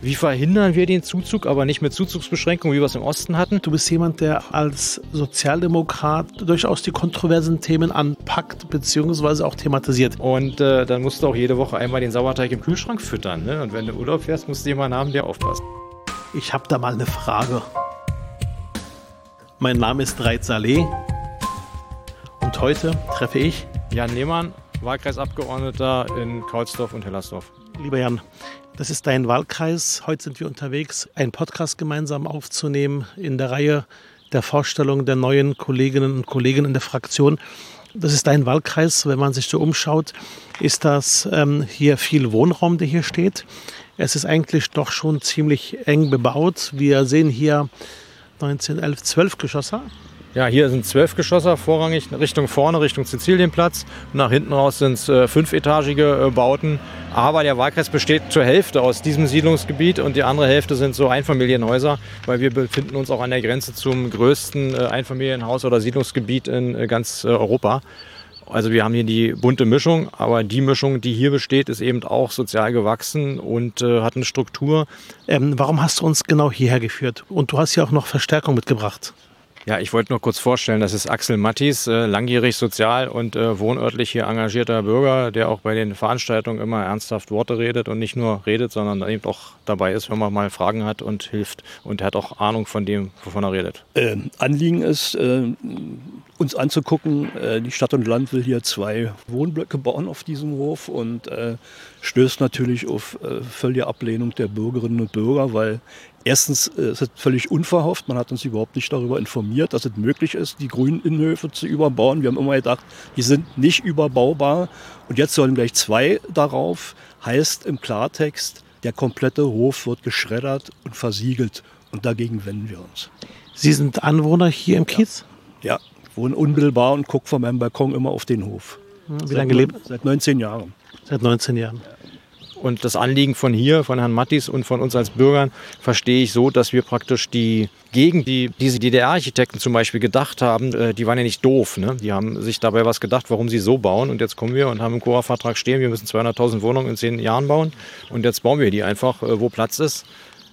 Wie verhindern wir den Zuzug, aber nicht mit Zuzugsbeschränkungen, wie wir es im Osten hatten? Du bist jemand, der als Sozialdemokrat durchaus die kontroversen Themen anpackt bzw. auch thematisiert. Und äh, dann musst du auch jede Woche einmal den Sauerteig im Kühlschrank füttern. Ne? Und wenn du Urlaub fährst, musst du jemanden haben, der aufpasst. Ich habe da mal eine Frage. Mein Name ist Reit Saleh und heute treffe ich Jan Lehmann, Wahlkreisabgeordneter in Kaulsdorf und Hellersdorf. Lieber Jan, das ist dein Wahlkreis. Heute sind wir unterwegs, einen Podcast gemeinsam aufzunehmen in der Reihe der Vorstellung der neuen Kolleginnen und Kollegen in der Fraktion. Das ist dein Wahlkreis. Wenn man sich so umschaut, ist das ähm, hier viel Wohnraum, der hier steht. Es ist eigentlich doch schon ziemlich eng bebaut. Wir sehen hier 19, 11, 12 Geschosse. Ja, hier sind zwölf Geschosser, vorrangig Richtung vorne, Richtung Sizilienplatz. nach hinten raus sind es äh, fünfetagige äh, Bauten. Aber der Wahlkreis besteht zur Hälfte aus diesem Siedlungsgebiet und die andere Hälfte sind so Einfamilienhäuser, weil wir befinden uns auch an der Grenze zum größten äh, Einfamilienhaus- oder Siedlungsgebiet in äh, ganz äh, Europa. Also wir haben hier die bunte Mischung, aber die Mischung, die hier besteht, ist eben auch sozial gewachsen und äh, hat eine Struktur. Ähm, warum hast du uns genau hierher geführt? Und du hast ja auch noch Verstärkung mitgebracht. Ja, ich wollte nur kurz vorstellen, das ist Axel Mattis, äh, langjährig sozial und äh, wohnörtlich hier engagierter Bürger, der auch bei den Veranstaltungen immer ernsthaft Worte redet und nicht nur redet, sondern eben auch dabei ist, wenn man mal Fragen hat und hilft. Und er hat auch Ahnung von dem, wovon er redet. Ähm, Anliegen ist, äh, uns anzugucken, äh, die Stadt und Land will hier zwei Wohnblöcke bauen auf diesem Hof und äh, stößt natürlich auf äh, völlige Ablehnung der Bürgerinnen und Bürger, weil erstens äh, ist es völlig unverhofft, man hat uns überhaupt nicht darüber informiert, dass es möglich ist, die grünen Innenhöfe zu überbauen. Wir haben immer gedacht, die sind nicht überbaubar und jetzt sollen gleich zwei darauf, heißt im Klartext, der komplette Hof wird geschreddert und versiegelt und dagegen wenden wir uns. Sie sind Anwohner hier im Kiez? Ja, ja wohne unmittelbar und gucke von meinem Balkon immer auf den Hof. Wie lange gelebt? Seit 19 Jahren. Seit 19 Jahren. Und das Anliegen von hier, von Herrn Mattis und von uns als Bürgern verstehe ich so, dass wir praktisch die Gegend, die diese DDR-Architekten zum Beispiel gedacht haben, äh, die waren ja nicht doof. Ne? Die haben sich dabei was gedacht, warum sie so bauen. Und jetzt kommen wir und haben im Cora-Vertrag stehen, wir müssen 200.000 Wohnungen in zehn Jahren bauen. Und jetzt bauen wir die einfach, äh, wo Platz ist.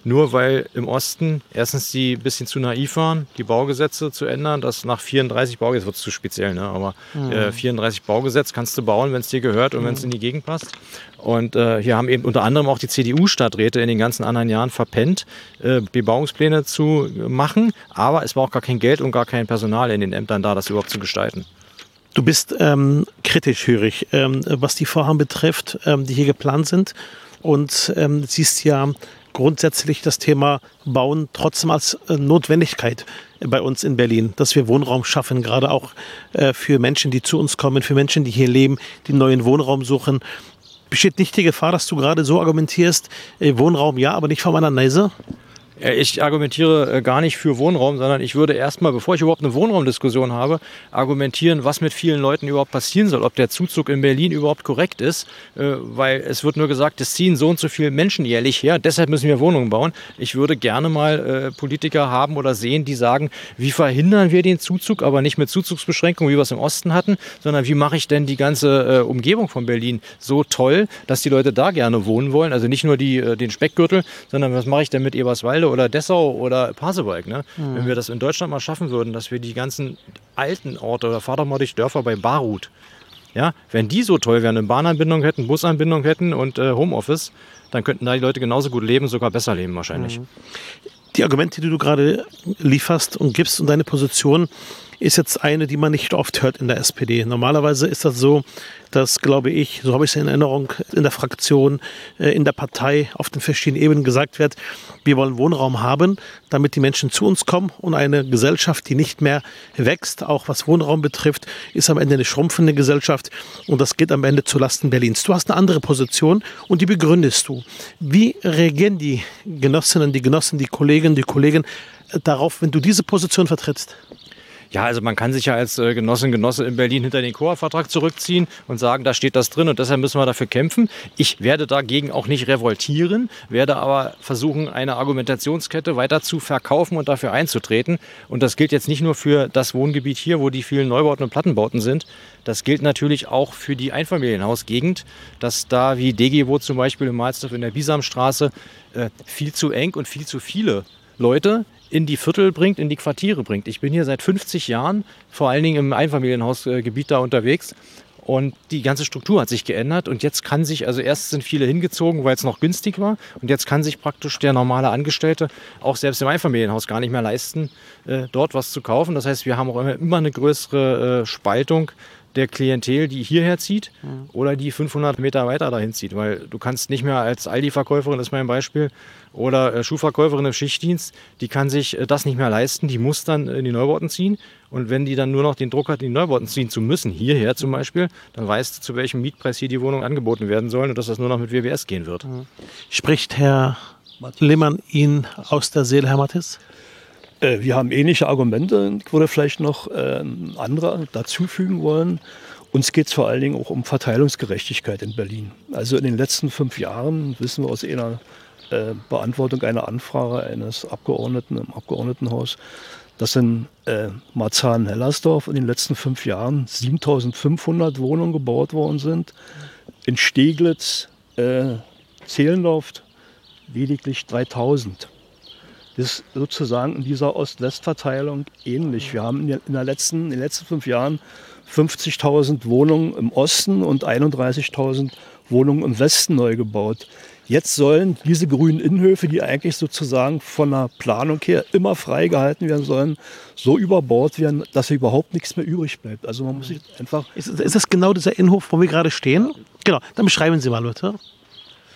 Nur weil im Osten erstens die ein bisschen zu naiv waren, die Baugesetze zu ändern, dass nach 34 Baugesetz wird es zu speziell, ne? aber mhm. äh, 34 Baugesetz kannst du bauen, wenn es dir gehört und mhm. wenn es in die Gegend passt. Und äh, hier haben eben unter anderem auch die CDU-Stadträte in den ganzen anderen Jahren verpennt, äh, Bebauungspläne zu machen. Aber es war auch gar kein Geld und gar kein Personal in den Ämtern da, das überhaupt zu gestalten. Du bist ähm, kritisch, höre ich, ähm, was die Vorhaben betrifft, ähm, die hier geplant sind. Und ähm, siehst ja grundsätzlich das Thema Bauen trotzdem als äh, Notwendigkeit bei uns in Berlin, dass wir Wohnraum schaffen, gerade auch äh, für Menschen, die zu uns kommen, für Menschen, die hier leben, die neuen Wohnraum suchen. Besteht nicht die Gefahr, dass du gerade so argumentierst, äh, Wohnraum ja, aber nicht von meiner Nase? Ich argumentiere äh, gar nicht für Wohnraum, sondern ich würde erstmal, bevor ich überhaupt eine Wohnraumdiskussion habe, argumentieren, was mit vielen Leuten überhaupt passieren soll, ob der Zuzug in Berlin überhaupt korrekt ist, äh, weil es wird nur gesagt, es ziehen so und so viele Menschen jährlich her, deshalb müssen wir Wohnungen bauen. Ich würde gerne mal äh, Politiker haben oder sehen, die sagen, wie verhindern wir den Zuzug, aber nicht mit Zuzugsbeschränkungen, wie wir es im Osten hatten, sondern wie mache ich denn die ganze Umgebung von Berlin so toll, dass die Leute da gerne wohnen wollen, also nicht nur die, den Speckgürtel, sondern was mache ich denn mit Eberswalde Halle oder Dessau oder Pasewalk. Ne? Mhm. Wenn wir das in Deutschland mal schaffen würden, dass wir die ganzen alten Orte oder vatermordig Dörfer bei Barut, ja, wenn die so toll wären, eine Bahnanbindung hätten, Busanbindung hätten und äh, Homeoffice, dann könnten da die Leute genauso gut leben, sogar besser leben wahrscheinlich. Mhm. Die Argumente, die du gerade lieferst und gibst und deine Position, ist jetzt eine, die man nicht oft hört in der SPD. Normalerweise ist das so, dass, glaube ich, so habe ich es in Erinnerung, in der Fraktion, äh, in der Partei, auf den verschiedenen Ebenen gesagt wird, wir wollen Wohnraum haben, damit die Menschen zu uns kommen und eine Gesellschaft, die nicht mehr wächst, auch was Wohnraum betrifft, ist am Ende eine schrumpfende Gesellschaft und das geht am Ende zulasten Berlins. Du hast eine andere Position und die begründest du. Wie reagieren die Genossinnen, die Genossen, die Kolleginnen, die Kollegen darauf, wenn du diese Position vertrittst? Ja, also man kann sich ja als äh, Genossin, Genosse in Berlin hinter den Koa-Vertrag zurückziehen und sagen, da steht das drin und deshalb müssen wir dafür kämpfen. Ich werde dagegen auch nicht revoltieren, werde aber versuchen, eine Argumentationskette weiter zu verkaufen und dafür einzutreten. Und das gilt jetzt nicht nur für das Wohngebiet hier, wo die vielen Neubauten und Plattenbauten sind. Das gilt natürlich auch für die Einfamilienhausgegend, dass da wie Degewo zum Beispiel im Malzdorf in der Bisamstraße äh, viel zu eng und viel zu viele Leute in die Viertel bringt, in die Quartiere bringt. Ich bin hier seit 50 Jahren, vor allen Dingen im Einfamilienhausgebiet da unterwegs. Und die ganze Struktur hat sich geändert und jetzt kann sich, also erst sind viele hingezogen, weil es noch günstig war und jetzt kann sich praktisch der normale Angestellte auch selbst im Einfamilienhaus gar nicht mehr leisten, äh, dort was zu kaufen. Das heißt, wir haben auch immer, eine größere äh, Spaltung der Klientel, die hierher zieht mhm. oder die 500 Meter weiter dahin zieht. Weil du kannst nicht mehr als Aldi-Verkäuferin, das ist mein Beispiel, oder äh, Schuhverkäuferin im Schichtdienst, die kann sich äh, das nicht mehr leisten, die muss dann in die Neubauten ziehen. Und wenn die dann nur noch den Druck hat, in die Neubauten ziehen zu müssen, hierher zum Beispiel, dann weißt du, zu welchem Mietpreis hier die Wohnungen angeboten werden sollen und dass das nur noch mit WBS gehen wird. Spricht Herr Lehmann Ihnen aus der Seele, Herr Mathis? Äh, wir haben ähnliche Argumente. Ich würde vielleicht noch äh, andere dazufügen wollen. Uns geht es vor allen Dingen auch um Verteilungsgerechtigkeit in Berlin. Also in den letzten fünf Jahren wissen wir aus einer äh, Beantwortung einer Anfrage eines Abgeordneten im Abgeordnetenhaus, dass in äh, Marzahn-Hellersdorf in den letzten fünf Jahren 7500 Wohnungen gebaut worden sind. In Steglitz, äh, Zehlendorf lediglich 3000. Das ist sozusagen in dieser Ost-West-Verteilung ähnlich. Wir haben in, der letzten, in den letzten fünf Jahren 50.000 Wohnungen im Osten und 31.000 Wohnungen im Westen neu gebaut. Jetzt sollen diese grünen Innenhöfe, die eigentlich sozusagen von der Planung her immer freigehalten werden sollen, so überbaut werden, dass hier überhaupt nichts mehr übrig bleibt. Also man muss sich einfach. Ist, ist das genau dieser Innenhof, wo wir gerade stehen? Genau, dann beschreiben Sie mal, Leute.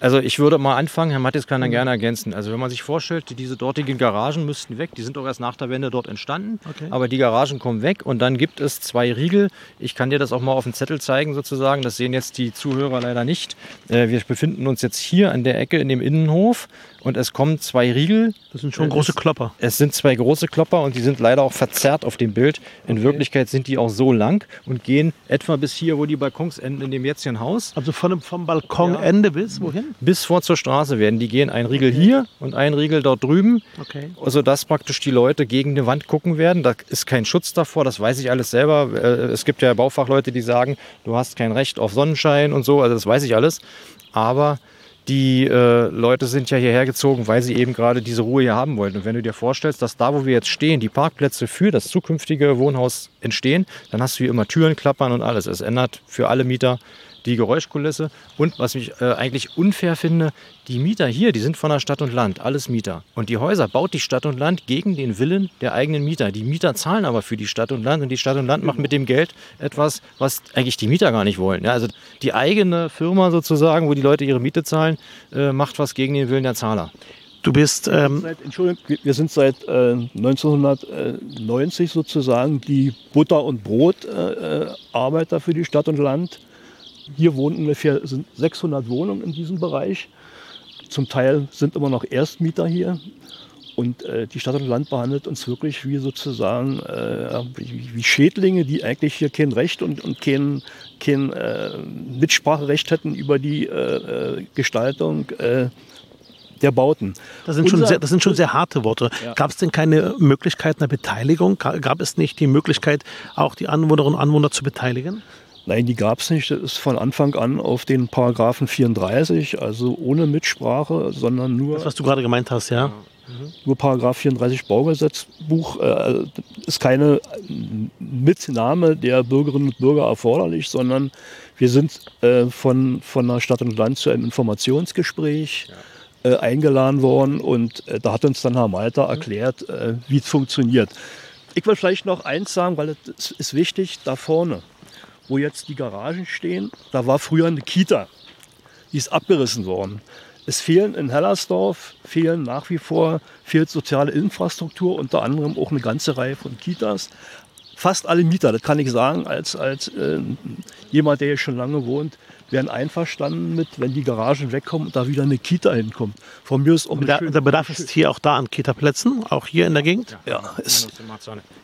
Also ich würde mal anfangen, Herr Mattis kann dann mhm. gerne ergänzen. Also wenn man sich vorstellt, diese dortigen Garagen müssten weg, die sind auch erst nach der Wende dort entstanden, okay. aber die Garagen kommen weg und dann gibt es zwei Riegel. Ich kann dir das auch mal auf dem Zettel zeigen sozusagen, das sehen jetzt die Zuhörer leider nicht. Äh, wir befinden uns jetzt hier an der Ecke in dem Innenhof und es kommen zwei Riegel. Das sind schon große Klopper. Es sind zwei große Klopper und die sind leider auch verzerrt auf dem Bild. In okay. Wirklichkeit sind die auch so lang und gehen etwa bis hier, wo die Balkons enden, in dem jetzigen Haus. Also von, vom Balkonende ja. bis wohin? Bis vor zur Straße werden die gehen. Ein Riegel okay. hier und ein Riegel dort drüben. Okay. Also dass praktisch die Leute gegen eine Wand gucken werden. Da ist kein Schutz davor, das weiß ich alles selber. Äh, es gibt ja Baufachleute, die sagen, du hast kein Recht auf Sonnenschein und so. Also das weiß ich alles. Aber die äh, Leute sind ja hierher gezogen, weil sie eben gerade diese Ruhe hier haben wollten. Und wenn du dir vorstellst, dass da, wo wir jetzt stehen, die Parkplätze für das zukünftige Wohnhaus entstehen, dann hast du hier immer Türen klappern und alles. Es ändert für alle Mieter die Geräuschkulisse. Und was ich äh, eigentlich unfair finde, die Mieter hier, die sind von der Stadt und Land, alles Mieter. Und die Häuser baut die Stadt und Land gegen den Willen der eigenen Mieter. Die Mieter zahlen aber für die Stadt und Land und die Stadt und Land macht mit dem Geld etwas, was eigentlich die Mieter gar nicht wollen. Ja, also die eigene Firma sozusagen, wo die Leute ihre Miete zahlen, äh, macht was gegen den Willen der Zahler. Du bist. Ähm seit, Entschuldigung, wir sind seit äh, 1990 sozusagen die Butter- und Brotarbeiter äh, für die Stadt und Land. Hier wohnen ungefähr 600 Wohnungen in diesem Bereich. Zum Teil sind immer noch Erstmieter hier. Und äh, die Stadt und Land behandelt uns wirklich wie sozusagen äh, wie, wie, Schädlinge, die eigentlich hier kein Recht und, und kein, kein äh, Mitspracherecht hätten über die äh, äh, Gestaltung äh, der Bauten. Das sind, schon sehr, das sind schon sehr harte Worte. Ja. Gab es denn keine Möglichkeit einer Beteiligung? Gab es nicht die Möglichkeit, auch die Anwohnerinnen und Anwohner zu beteiligen? Nein, die gab es nicht. Das ist von Anfang an auf den Paragraphen 34, also ohne Mitsprache, sondern nur. Das, was du gerade gemeint hast, ja. Mhm. Nur Paragraph 34 Baugesetzbuch äh, ist keine Mitnahme der Bürgerinnen und Bürger erforderlich, sondern wir sind äh, von, von der Stadt und Land zu einem Informationsgespräch äh, eingeladen worden und äh, da hat uns dann Herr Malter erklärt, äh, wie es funktioniert. Ich will vielleicht noch eins sagen, weil es ist wichtig, da vorne wo jetzt die Garagen stehen, da war früher eine Kita. Die ist abgerissen worden. Es fehlen in Hellersdorf, fehlen nach wie vor, fehlt soziale Infrastruktur, unter anderem auch eine ganze Reihe von Kitas. fast alle Mieter, das kann ich sagen, als, als äh, jemand, der hier schon lange wohnt, wären einverstanden mit, wenn die Garagen wegkommen und da wieder eine Kita hinkommt. Von mir ist auch der, der Bedarf ist hier auch da an Kita-Plätzen, auch hier in der Gegend? Ja, ist,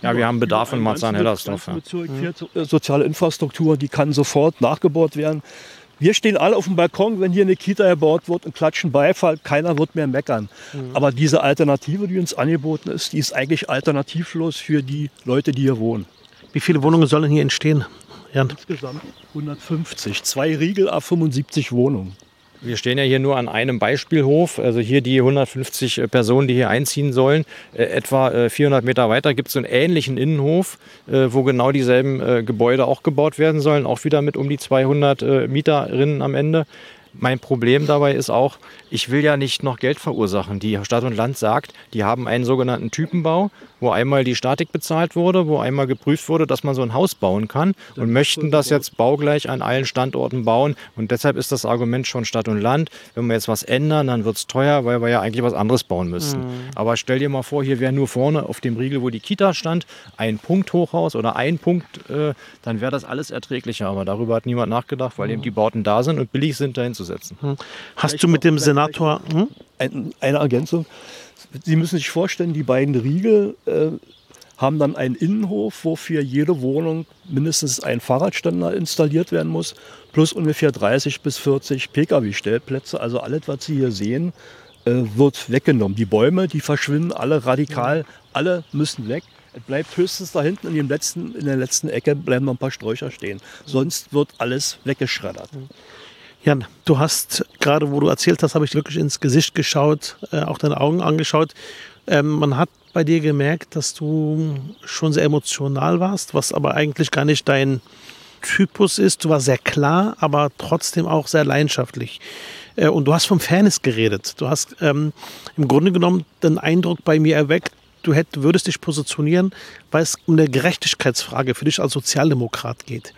ja wir haben Bedarf in Marzahn-Hellersdorf. Ja. Soziale Infrastruktur, die kann sofort nachgebaut werden. Wir stehen alle auf dem Balkon, wenn hier eine Kita erbaut wird und klatschen Beifall. Keiner wird mehr meckern. Mhm. Aber diese Alternative, die uns angeboten ist, die ist eigentlich alternativlos für die Leute, die hier wohnen. Wie viele Wohnungen sollen hier entstehen? Jan? Insgesamt 150. Zwei Riegel auf 75 Wohnungen. Wir stehen ja hier nur an einem Beispielhof. Also hier die 150 äh, Personen, die hier einziehen sollen. Äh, etwa 400 äh, Meter weiter gibt es einen ähnlichen Innenhof, wo genau dieselben Gebäude auch gebaut werden sollen. Auch wieder mit um die 200 Mieterinnen am Ende. Mein Problem dabei ist auch, ich will ja nicht noch Geld verursachen. Die Stadt und Land sagt, die haben einen sogenannten Typenbau, wo einmal die Statik bezahlt wurde, wo einmal geprüft wurde, dass man so ein Haus bauen kann und möchten das jetzt baugleich an allen Standorten bauen. Und deshalb ist das Argument schon Stadt und Land. Wenn wir jetzt was ändern, dann wird es teuer, weil wir ja eigentlich was anderes bauen müssten. Mhm. Aber stell dir mal vor, hier wäre nur vorne auf dem Riegel, wo die Kita stand, ein Punkt Hochhaus oder ein Punkt, äh, dann wäre das alles erträglicher. Aber darüber hat niemand nachgedacht, weil mhm. eben die Bauten da sind und billig sind, dahin zu setzen. Mhm. Hast du mit dem Senator... Hm? eine Ergänzung. Sie müssen sich vorstellen, die beiden Riegel äh, haben dann einen Innenhof, wo für jede Wohnung mindestens ein Fahrradständer installiert werden muss, plus ungefähr 30 bis 40 Pkw-Stellplätze. Also alles, was Sie hier sehen, äh, wird weggenommen. Die Bäume, die verschwinden alle radikal, alle müssen weg. Es bleibt höchstens da hinten in, dem letzten, in der letzten Ecke bleiben noch ein paar Sträucher stehen. Sonst wird alles weggeschreddert. Jan, du hast gerade, wo du erzählt hast, habe ich wirklich ins Gesicht geschaut, äh, auch deine Augen angeschaut. Ähm, man hat bei dir gemerkt, dass du schon sehr emotional warst, was aber eigentlich gar nicht dein Typus ist. Du warst sehr klar, aber trotzdem auch sehr leidenschaftlich. Äh, und du hast vom Fairness geredet. Du hast ähm, im Grunde genommen den Eindruck bei mir erweckt, du hätt, würdest dich positionieren, weil es um eine Gerechtigkeitsfrage für dich als Sozialdemokrat geht.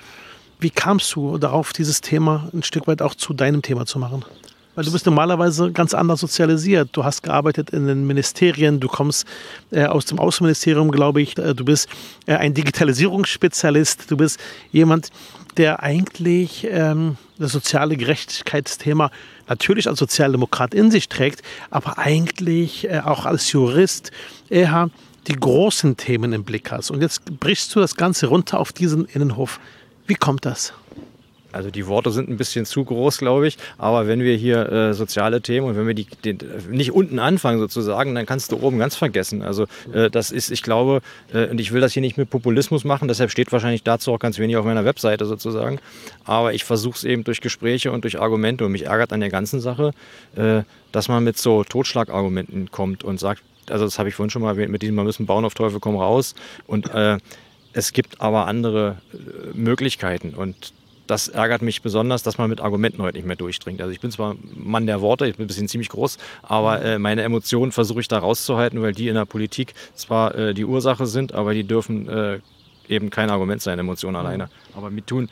Wie kamst du darauf, dieses Thema ein Stück weit auch zu deinem Thema zu machen? Weil du bist normalerweise ganz anders sozialisiert. Du hast gearbeitet in den Ministerien, du kommst äh, aus dem Außenministerium, glaube ich. Äh, du bist äh, ein Digitalisierungsspezialist. Du bist jemand, der eigentlich ähm, das soziale Gerechtigkeitsthema natürlich als Sozialdemokrat in sich trägt, aber eigentlich äh, auch als Jurist eher die großen Themen im Blick hast. Und jetzt brichst du das Ganze runter auf diesen Innenhof. Wie kommt das? Also die Worte sind ein bisschen zu groß, glaube ich. Aber wenn wir hier äh, soziale Themen und wenn wir die, die, nicht unten anfangen sozusagen, dann kannst du oben ganz vergessen. Also äh, das ist, ich glaube, äh, und ich will das hier nicht mit Populismus machen, deshalb steht wahrscheinlich dazu auch ganz wenig auf meiner Webseite sozusagen. Aber ich versuche es eben durch Gespräche und durch Argumente und mich ärgert an der ganzen Sache, äh, dass man mit so Totschlagargumenten kommt und sagt, also das habe ich vorhin schon mal erwähnt, mit diesem, wir müssen bauen auf Teufel komm raus und äh, es gibt aber andere äh, Möglichkeiten und das ärgert mich besonders, dass man mit Argumenten heute nicht mehr durchdringt. Also ich bin zwar Mann der Worte, ich bin ein bisschen ziemlich groß, aber äh, meine Emotionen versuche ich da rauszuhalten, weil die in der Politik zwar äh, die Ursache sind, aber die dürfen eben kein Argument sein, Emotionen alleine. Aber mit tun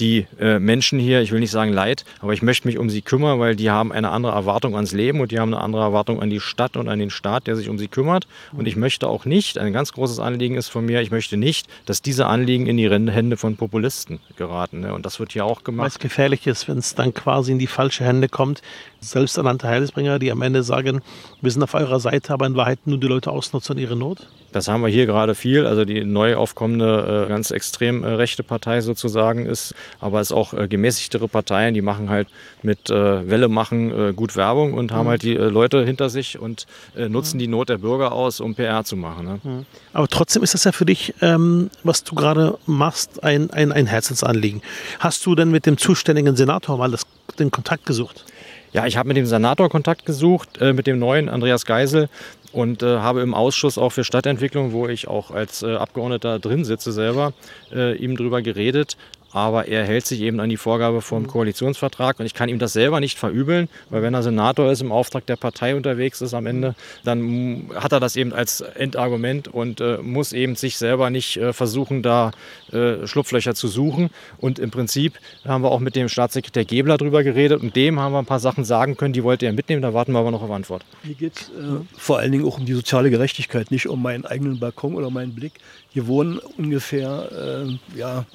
die äh, Menschen hier, ich will nicht sagen leid, aber ich möchte mich um sie kümmern, weil die haben eine andere Erwartung ans Leben und die haben eine andere Erwartung an die Stadt und an den Staat, der sich um sie kümmert. Und ich möchte auch nicht, ein ganz großes Anliegen ist von mir, ich möchte nicht, dass diese Anliegen in die Hände von Populisten geraten. Ne? Und das wird hier auch gemacht. Was gefährlich ist, wenn es dann quasi in die falsche Hände kommt. Selbsternannte Heilsbringer, die am Ende sagen, wir sind auf eurer Seite, aber in Wahrheit nur die Leute ausnutzen ihre Not. Das haben wir hier gerade viel. Also die neu aufkommende, äh, ganz extrem äh, rechte Partei sozusagen ist, aber es auch äh, gemäßigtere Parteien, die machen halt mit Welle machen gut Werbung und haben mhm. halt die Leute hinter sich und nutzen mhm. die Not der Bürger aus, um PR zu machen. Ne? Mhm. Aber trotzdem ist das ja für dich, ähm, was du gerade machst, ein, ein, ein Herzensanliegen. Hast du denn mit dem zuständigen Senator mal das, den Kontakt gesucht? Ja, ich habe mit dem Senator Kontakt gesucht, äh, mit dem neuen Andreas Geisel und äh, habe im Ausschuss auch für Stadtentwicklung, wo ich auch als äh, Abgeordneter drin sitze selber, äh, ihm darüber geredet. Aber er hält sich eben an die Vorgabe vom mhm. Koalitionsvertrag und ich kann ihm das selber nicht verübeln, weil wenn er Senator ist, im Auftrag der Partei unterwegs ist am Ende, dann hat er das eben als Endargument und äh, muss eben sich selber nicht äh, versuchen, da äh, Schlupflöcher zu suchen. Und im Prinzip haben wir auch mit dem Staatssekretär Gebler drüber geredet und dem haben wir ein paar Sachen sagen können, die wollte er mitnehmen, da warten wir aber noch auf Antwort. Hier geht es äh, vor allen Dingen auch um die soziale Gerechtigkeit, nicht um meinen eigenen Balkon oder meinen Blick. Hier wohnen ungefähr äh, ja,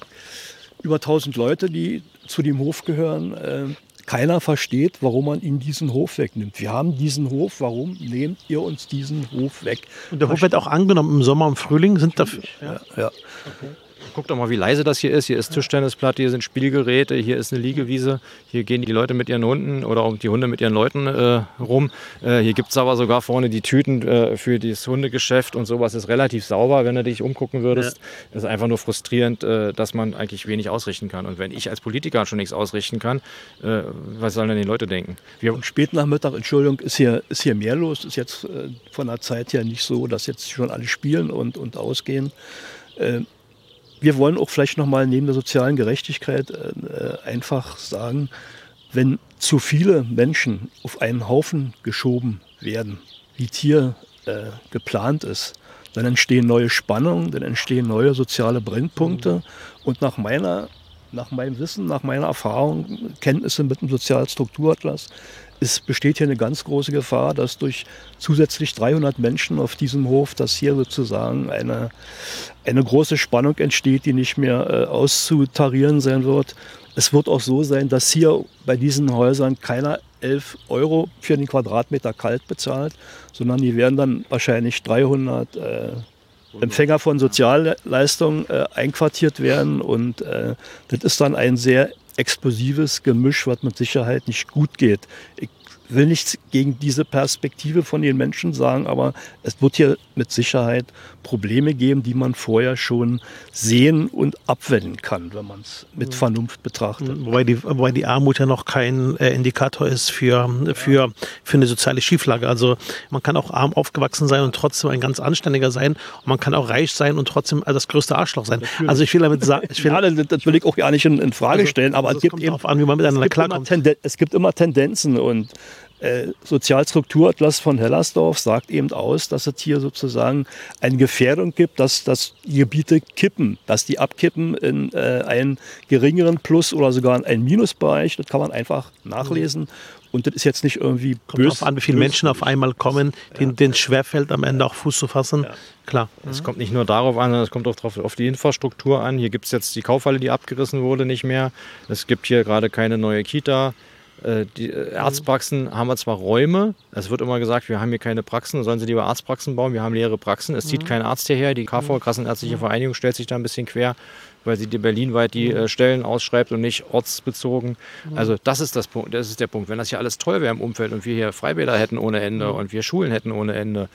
über 1000 Leute, die zu dem Hof gehören. Äh, keiner versteht, warum man ihnen diesen Hof wegnimmt. Wir haben diesen Hof, warum nehmt ihr uns diesen Hof weg? Und der Hof wird auch angenommen im Sommer, im Frühling sind dafür. Ja, ja. Okay. Guck doch mal, wie leise das hier ist. Hier ist Tischtennisplatte, hier sind Spielgeräte, hier ist eine Liegewiese. Hier gehen die Leute mit ihren Hunden oder auch die Hunde mit ihren Leuten äh, rum. Äh, hier gibt es aber sogar vorne die Tüten äh, für das Hundegeschäft und sowas ist relativ sauber, wenn du dich umgucken würdest. Ja. ist einfach nur frustrierend, äh, dass man eigentlich wenig ausrichten kann. Und wenn ich als Politiker schon nichts ausrichten kann, äh, was sollen denn die Leute denken? Wir und spät Nachmittag, Entschuldigung, ist hier, ist hier mehr los. Ist jetzt äh, von der Zeit her nicht so, dass jetzt schon alle spielen und, und ausgehen wir wollen auch vielleicht nochmal neben der sozialen Gerechtigkeit äh, einfach sagen, wenn zu viele Menschen auf einen Haufen geschoben werden, wie hier äh, geplant ist, dann entstehen neue Spannungen, dann entstehen neue soziale Brennpunkte. Und nach meiner, nach meinem Wissen, nach meiner Erfahrung, Kenntnisse mit dem Sozialstrukturatlas, es besteht hier eine ganz große Gefahr, dass durch zusätzlich 300 Menschen auf diesem Hof, dass hier sozusagen eine, eine große Spannung entsteht, die nicht mehr äh, auszutarieren sein wird. Es wird auch so sein, dass hier bei diesen Häusern keiner 11 Euro für den Quadratmeter kalt bezahlt, sondern die werden dann wahrscheinlich 300 äh, Empfänger von Sozialleistungen äh, einquartiert werden. Und äh, das ist dann ein sehr explosives Gemisch, was mit Sicherheit nicht gut geht. Ich will nichts gegen diese Perspektive von den Menschen sagen, aber es wird hier mit Sicherheit Probleme geben, die man vorher schon sehen und abwenden kann, wenn man es mit Vernunft betrachtet. Wobei die, wobei die Armut ja noch kein äh, Indikator ist für, für, für eine soziale Schieflage. Also man kann auch arm aufgewachsen sein und trotzdem ein ganz anständiger sein. Und man kann auch reich sein und trotzdem das größte Arschloch sein. Natürlich. Also ich will damit sagen, ich will, ja, das will ich auch gar nicht in, in Frage also, stellen, aber also es, gibt eben, an, wie man miteinander klarkommt. Es gibt immer Tendenzen und äh, Sozialstrukturatlas von Hellersdorf sagt eben aus, dass es hier sozusagen eine Gefährdung gibt, dass, dass die Gebiete kippen, dass die abkippen in äh, einen geringeren Plus- oder sogar in einen Minusbereich. Das kann man einfach nachlesen. Und das ist jetzt nicht irgendwie Kommt böse. an, wie viele Menschen auf einmal kommen, denen, ja. schwerfällt, am Ende auch Fuß zu fassen. Ja. Klar. Es mhm. kommt nicht nur darauf an, es kommt auch drauf, auf die Infrastruktur an. Hier gibt es jetzt die Kaufhalle, die abgerissen wurde, nicht mehr. Es gibt hier gerade keine neue Kita. Äh, die äh, Arztpraxen haben wir zwar Räume, es wird immer gesagt, wir haben hier keine Praxen, sollen sie lieber Arztpraxen bauen, wir haben leere Praxen, es zieht mhm. kein Arzt hierher, die KV, mhm. Kassenärztliche mhm. Vereinigung, stellt sich da ein bisschen quer, weil sie berlinweit die äh, Stellen ausschreibt und nicht ortsbezogen. Also das ist das Punkt, das ist der Punkt. Wenn das hier alles toll wäre im Umfeld und wir hier Freibäder hätten ohne Ende und wir Schulen hätten ohne Ende,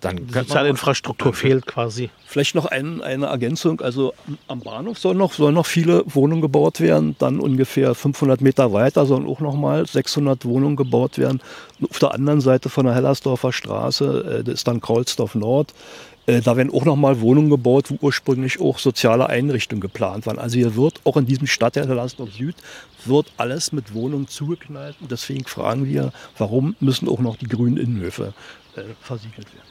dann die soziale Infrastruktur fehlt quasi. Vielleicht noch ein, eine Ergänzung. Also am Bahnhof sollen noch, sollen noch viele Wohnungen gebaut werden. Dann ungefähr 500 Meter weiter sollen auch noch mal 600 Wohnungen gebaut werden. Auf der anderen Seite von der Hellersdorfer Straße, äh, das ist dann Kreuzdorf Nord, äh, da werden auch noch mal Wohnungen gebaut, wo ursprünglich auch soziale Einrichtungen geplant waren. Also hier wird auch in diesem Stadtteil Hellersdorf Süd wird alles mit Wohnungen zugeknallt. Und deswegen fragen wir, warum müssen auch noch die grünen Innenhöfe äh, versiegelt werden.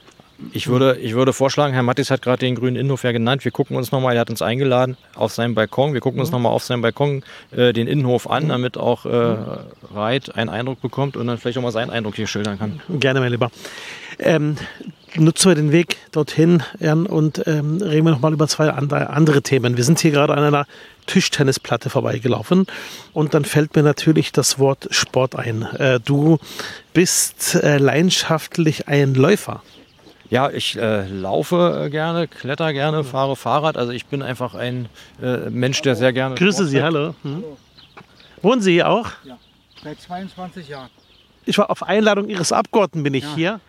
Ich würde, ich würde vorschlagen, Herr Mattis hat gerade den grünen Innenhof ja genannt. Wir gucken uns nochmal, er hat uns eingeladen auf seinem Balkon. Wir gucken uns mhm. nochmal auf seinem Balkon äh, den Innenhof an, mhm. damit auch äh, Reit einen Eindruck bekommt und dann vielleicht auch mal seinen Eindruck hier schildern kann. Gerne, mein Lieber. Ähm, nutzen wir den Weg dorthin Jan, und ähm, reden wir nochmal über zwei andere, andere Themen. Wir sind hier gerade an einer Tischtennisplatte vorbeigelaufen und dann fällt mir natürlich das Wort Sport ein. Äh, du bist äh, leidenschaftlich ein Läufer. Ja, ich äh, laufe äh, gerne, kletter gerne, fahre Fahrrad. Also ich bin einfach ein äh, Mensch, der sehr gerne. Grüße Sie, hallo. Hm. Wohnen Sie hier auch? Ja, seit 22 Jahren. Ich war auf Einladung Ihres Abgeordneten bin ich ja. hier.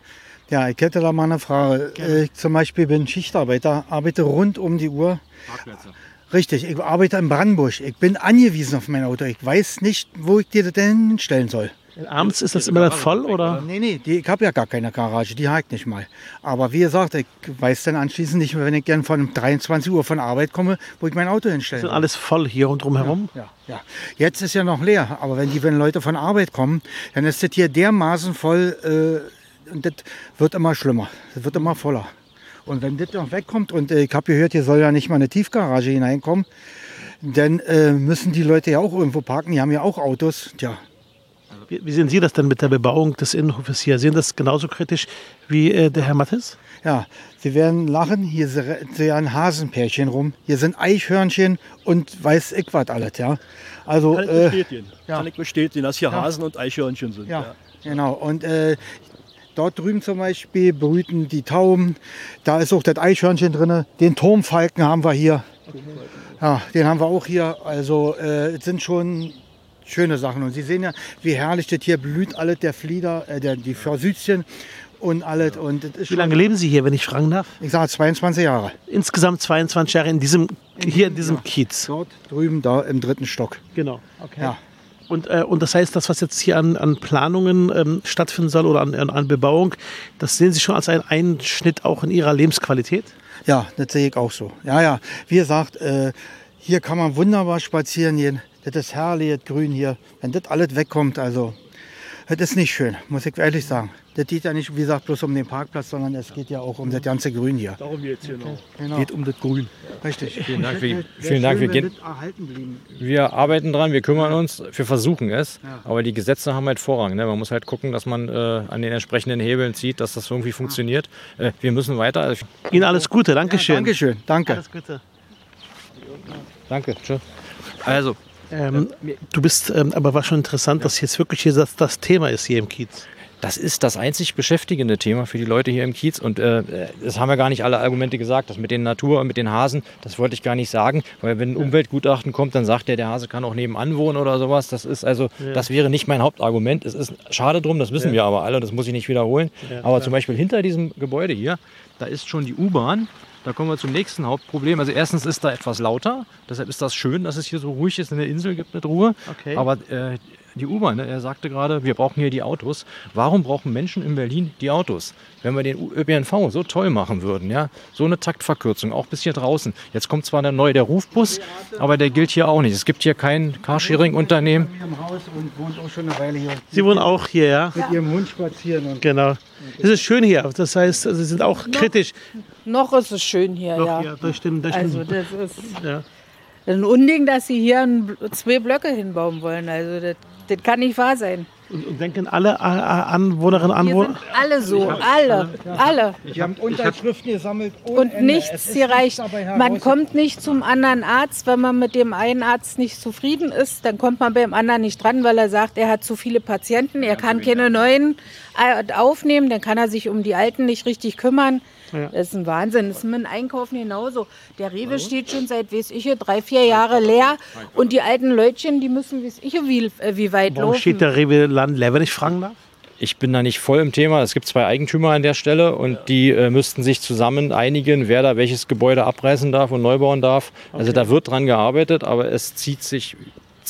Ja, ich hätte da mal eine Frage. Gerne. Ich zum Beispiel bin Schichtarbeiter, arbeite rund um die Uhr. Parkplätze. Richtig, ich arbeite in Brandenburg. Ich bin angewiesen auf mein Auto. Ich weiß nicht, wo ich dir denn hinstellen soll. Abends ist das immer dann voll oder? Nee, nee, die, ich habe ja gar keine Garage, die ich nicht mal. Aber wie gesagt, ich weiß dann anschließend nicht mehr, wenn ich gern von 23 Uhr von Arbeit komme, wo ich mein Auto hinstelle. Sind alles voll hier und drumherum? Ja, ja. Jetzt ist ja noch leer, aber wenn die wenn Leute von Arbeit kommen, dann ist das hier dermaßen voll äh, und das wird immer schlimmer. Das wird immer voller. Und wenn das noch wegkommt und äh, ich habe gehört, hier soll ja nicht mal eine Tiefgarage hineinkommen, dann äh, müssen die Leute ja auch irgendwo parken. Die haben ja auch Autos. Tja, Wie, wie sehen Sie das denn mit der Bebauung des Innenhofes hier? Sehen das genauso kritisch wie äh, der Herr Mattes? Ja, Sie werden lachen. Hier sind ja ein Hasenpärchen rum. Hier sind Eichhörnchen und weiß ich was alles. Ja. Also, Kann ich äh, bestätigen. Kann ich bestätigen, dass hier Hasen und Eichhörnchen sind. ja, genau. Und äh, dort drüben zum Beispiel brüten die Tauben. Da ist auch das Eichhörnchen drin. Den Turmfalken haben wir hier. Ja, den haben wir auch hier. Also, äh, es sind schon schöne Sachen. Und Sie sehen ja, wie herrlich das hier blüht. Alles der Flieder, äh, der, die Forsüzchen und alles. Und das ist Wie lange leben Sie hier, wenn ich fragen darf? ich sage 22 Jahre. Insgesamt 22 Jahre in diesem, hier in diesem Kiez. Dort drüben, da im dritten Stock. Genau. Okay. Ja. Und, äh, und das heißt, das, was jetzt hier an, an Planungen ähm, stattfinden soll oder an, an, an Bebauung, das sehen Sie schon als einen Einschnitt auch in Ihrer Lebensqualität? Ja, das sehe ich auch so. Ja, ja. Wie gesagt, äh, hier kann man wunderbar spazieren gehen. Das ist herrlich, das Grün hier. Wenn das alles wegkommt, also, das ist nicht schön, muss ich ehrlich sagen. Das geht ja nicht, wie gesagt, bloß um den Parkplatz, sondern es geht ja auch um das ganze Grün hier. Darum geht es hier noch. Genau. Geht um das Grün. Richtig. Vielen Dank, wir- vielen Dank, wir gehen-. Wir arbeiten dran, wir kümmern uns, wir versuchen es, Ja. aber die Gesetze haben halt Vorrang. Ne? Man muss halt gucken, dass man äh, an den entsprechenden Hebeln zieht, dass das irgendwie funktioniert. Äh, wir müssen weiter. Ihnen alles Gute, Dankeschön. Dankeschön, danke. Alles Gute. Danke, tschüss. Also, Ähm, du bist, ähm, aber war schon interessant, dass jetzt wirklich hier das, das Thema ist hier im Kiez. das ist das einzig beschäftigende Thema für die Leute hier im Kiez. Und äh, das haben ja gar nicht alle Argumente gesagt. Das mit den Natur und mit den Hasen, das wollte ich gar nicht sagen. Weil wenn ein Umweltgutachten kommt, dann sagt der, der Hase kann auch nebenan wohnen oder sowas. Das ist also, das wäre nicht mein Hauptargument. Es ist schade drum, das wissen wir aber alle, das muss ich nicht wiederholen. aber zum Beispiel hinter diesem Gebäude hier, da ist schon die U-Bahn. Da kommen wir zum nächsten Hauptproblem. Also erstens ist da etwas lauter, deshalb ist das schön, dass es hier so ruhig ist in der Insel gibt mit Ruhe. Okay. Aber äh, die U-Bahn, ne, er sagte gerade, wir brauchen hier die Autos. Warum brauchen Menschen in Berlin die Autos? Wenn wir den ÖPNV so toll machen würden, ja, so eine Taktverkürzung, auch bis hier draußen. Jetzt kommt zwar der neue der Rufbus, aber der gilt hier auch nicht. Es gibt hier kein Carsharing-Unternehmen. Hier im Haus und wohnt auch schon eine Weile hier. Sie wohnen auch hier, ja? Mit ihrem Hund spazieren und Genau. Es ist schön hier. Das heißt, Sie sind auch kritisch. Noch ist es schön hier, Doch, ja. ja, das stimmt. Das Also stimmt. das ist Ja. ein Unding, dass sie hier zwei Blöcke hinbauen wollen. Also das, das kann nicht wahr sein. Und, und denken alle äh, äh, Anwohnerinnen und Anwohner. alle so, alle, alle. die haben Unterschriften gesammelt. ohne Und nichts hier nichts reicht. dabei Man kommt nicht zum anderen Arzt, wenn man mit dem einen Arzt nicht zufrieden ist, dann kommt man beim anderen nicht dran, weil er sagt, er hat zu viele Patienten, er kann keine neuen äh, aufnehmen, dann kann er sich um die alten nicht richtig kümmern. Das ist ein Wahnsinn. Das ist mit dem Einkaufen genauso. Der Rewe steht schon seit, weiß ich, drei, vier Jahre leer. Und die alten Leutchen, die müssen, weiß ich, wie, äh, wie weit Warum laufen. steht der Rewe Land leer, wenn ich fragen darf? Ich bin da nicht voll im Thema. Es gibt zwei Eigentümer an der Stelle und die äh, müssten sich zusammen einigen, wer da welches Gebäude abreißen darf und neu bauen darf. Also da wird dran gearbeitet, aber es zieht sich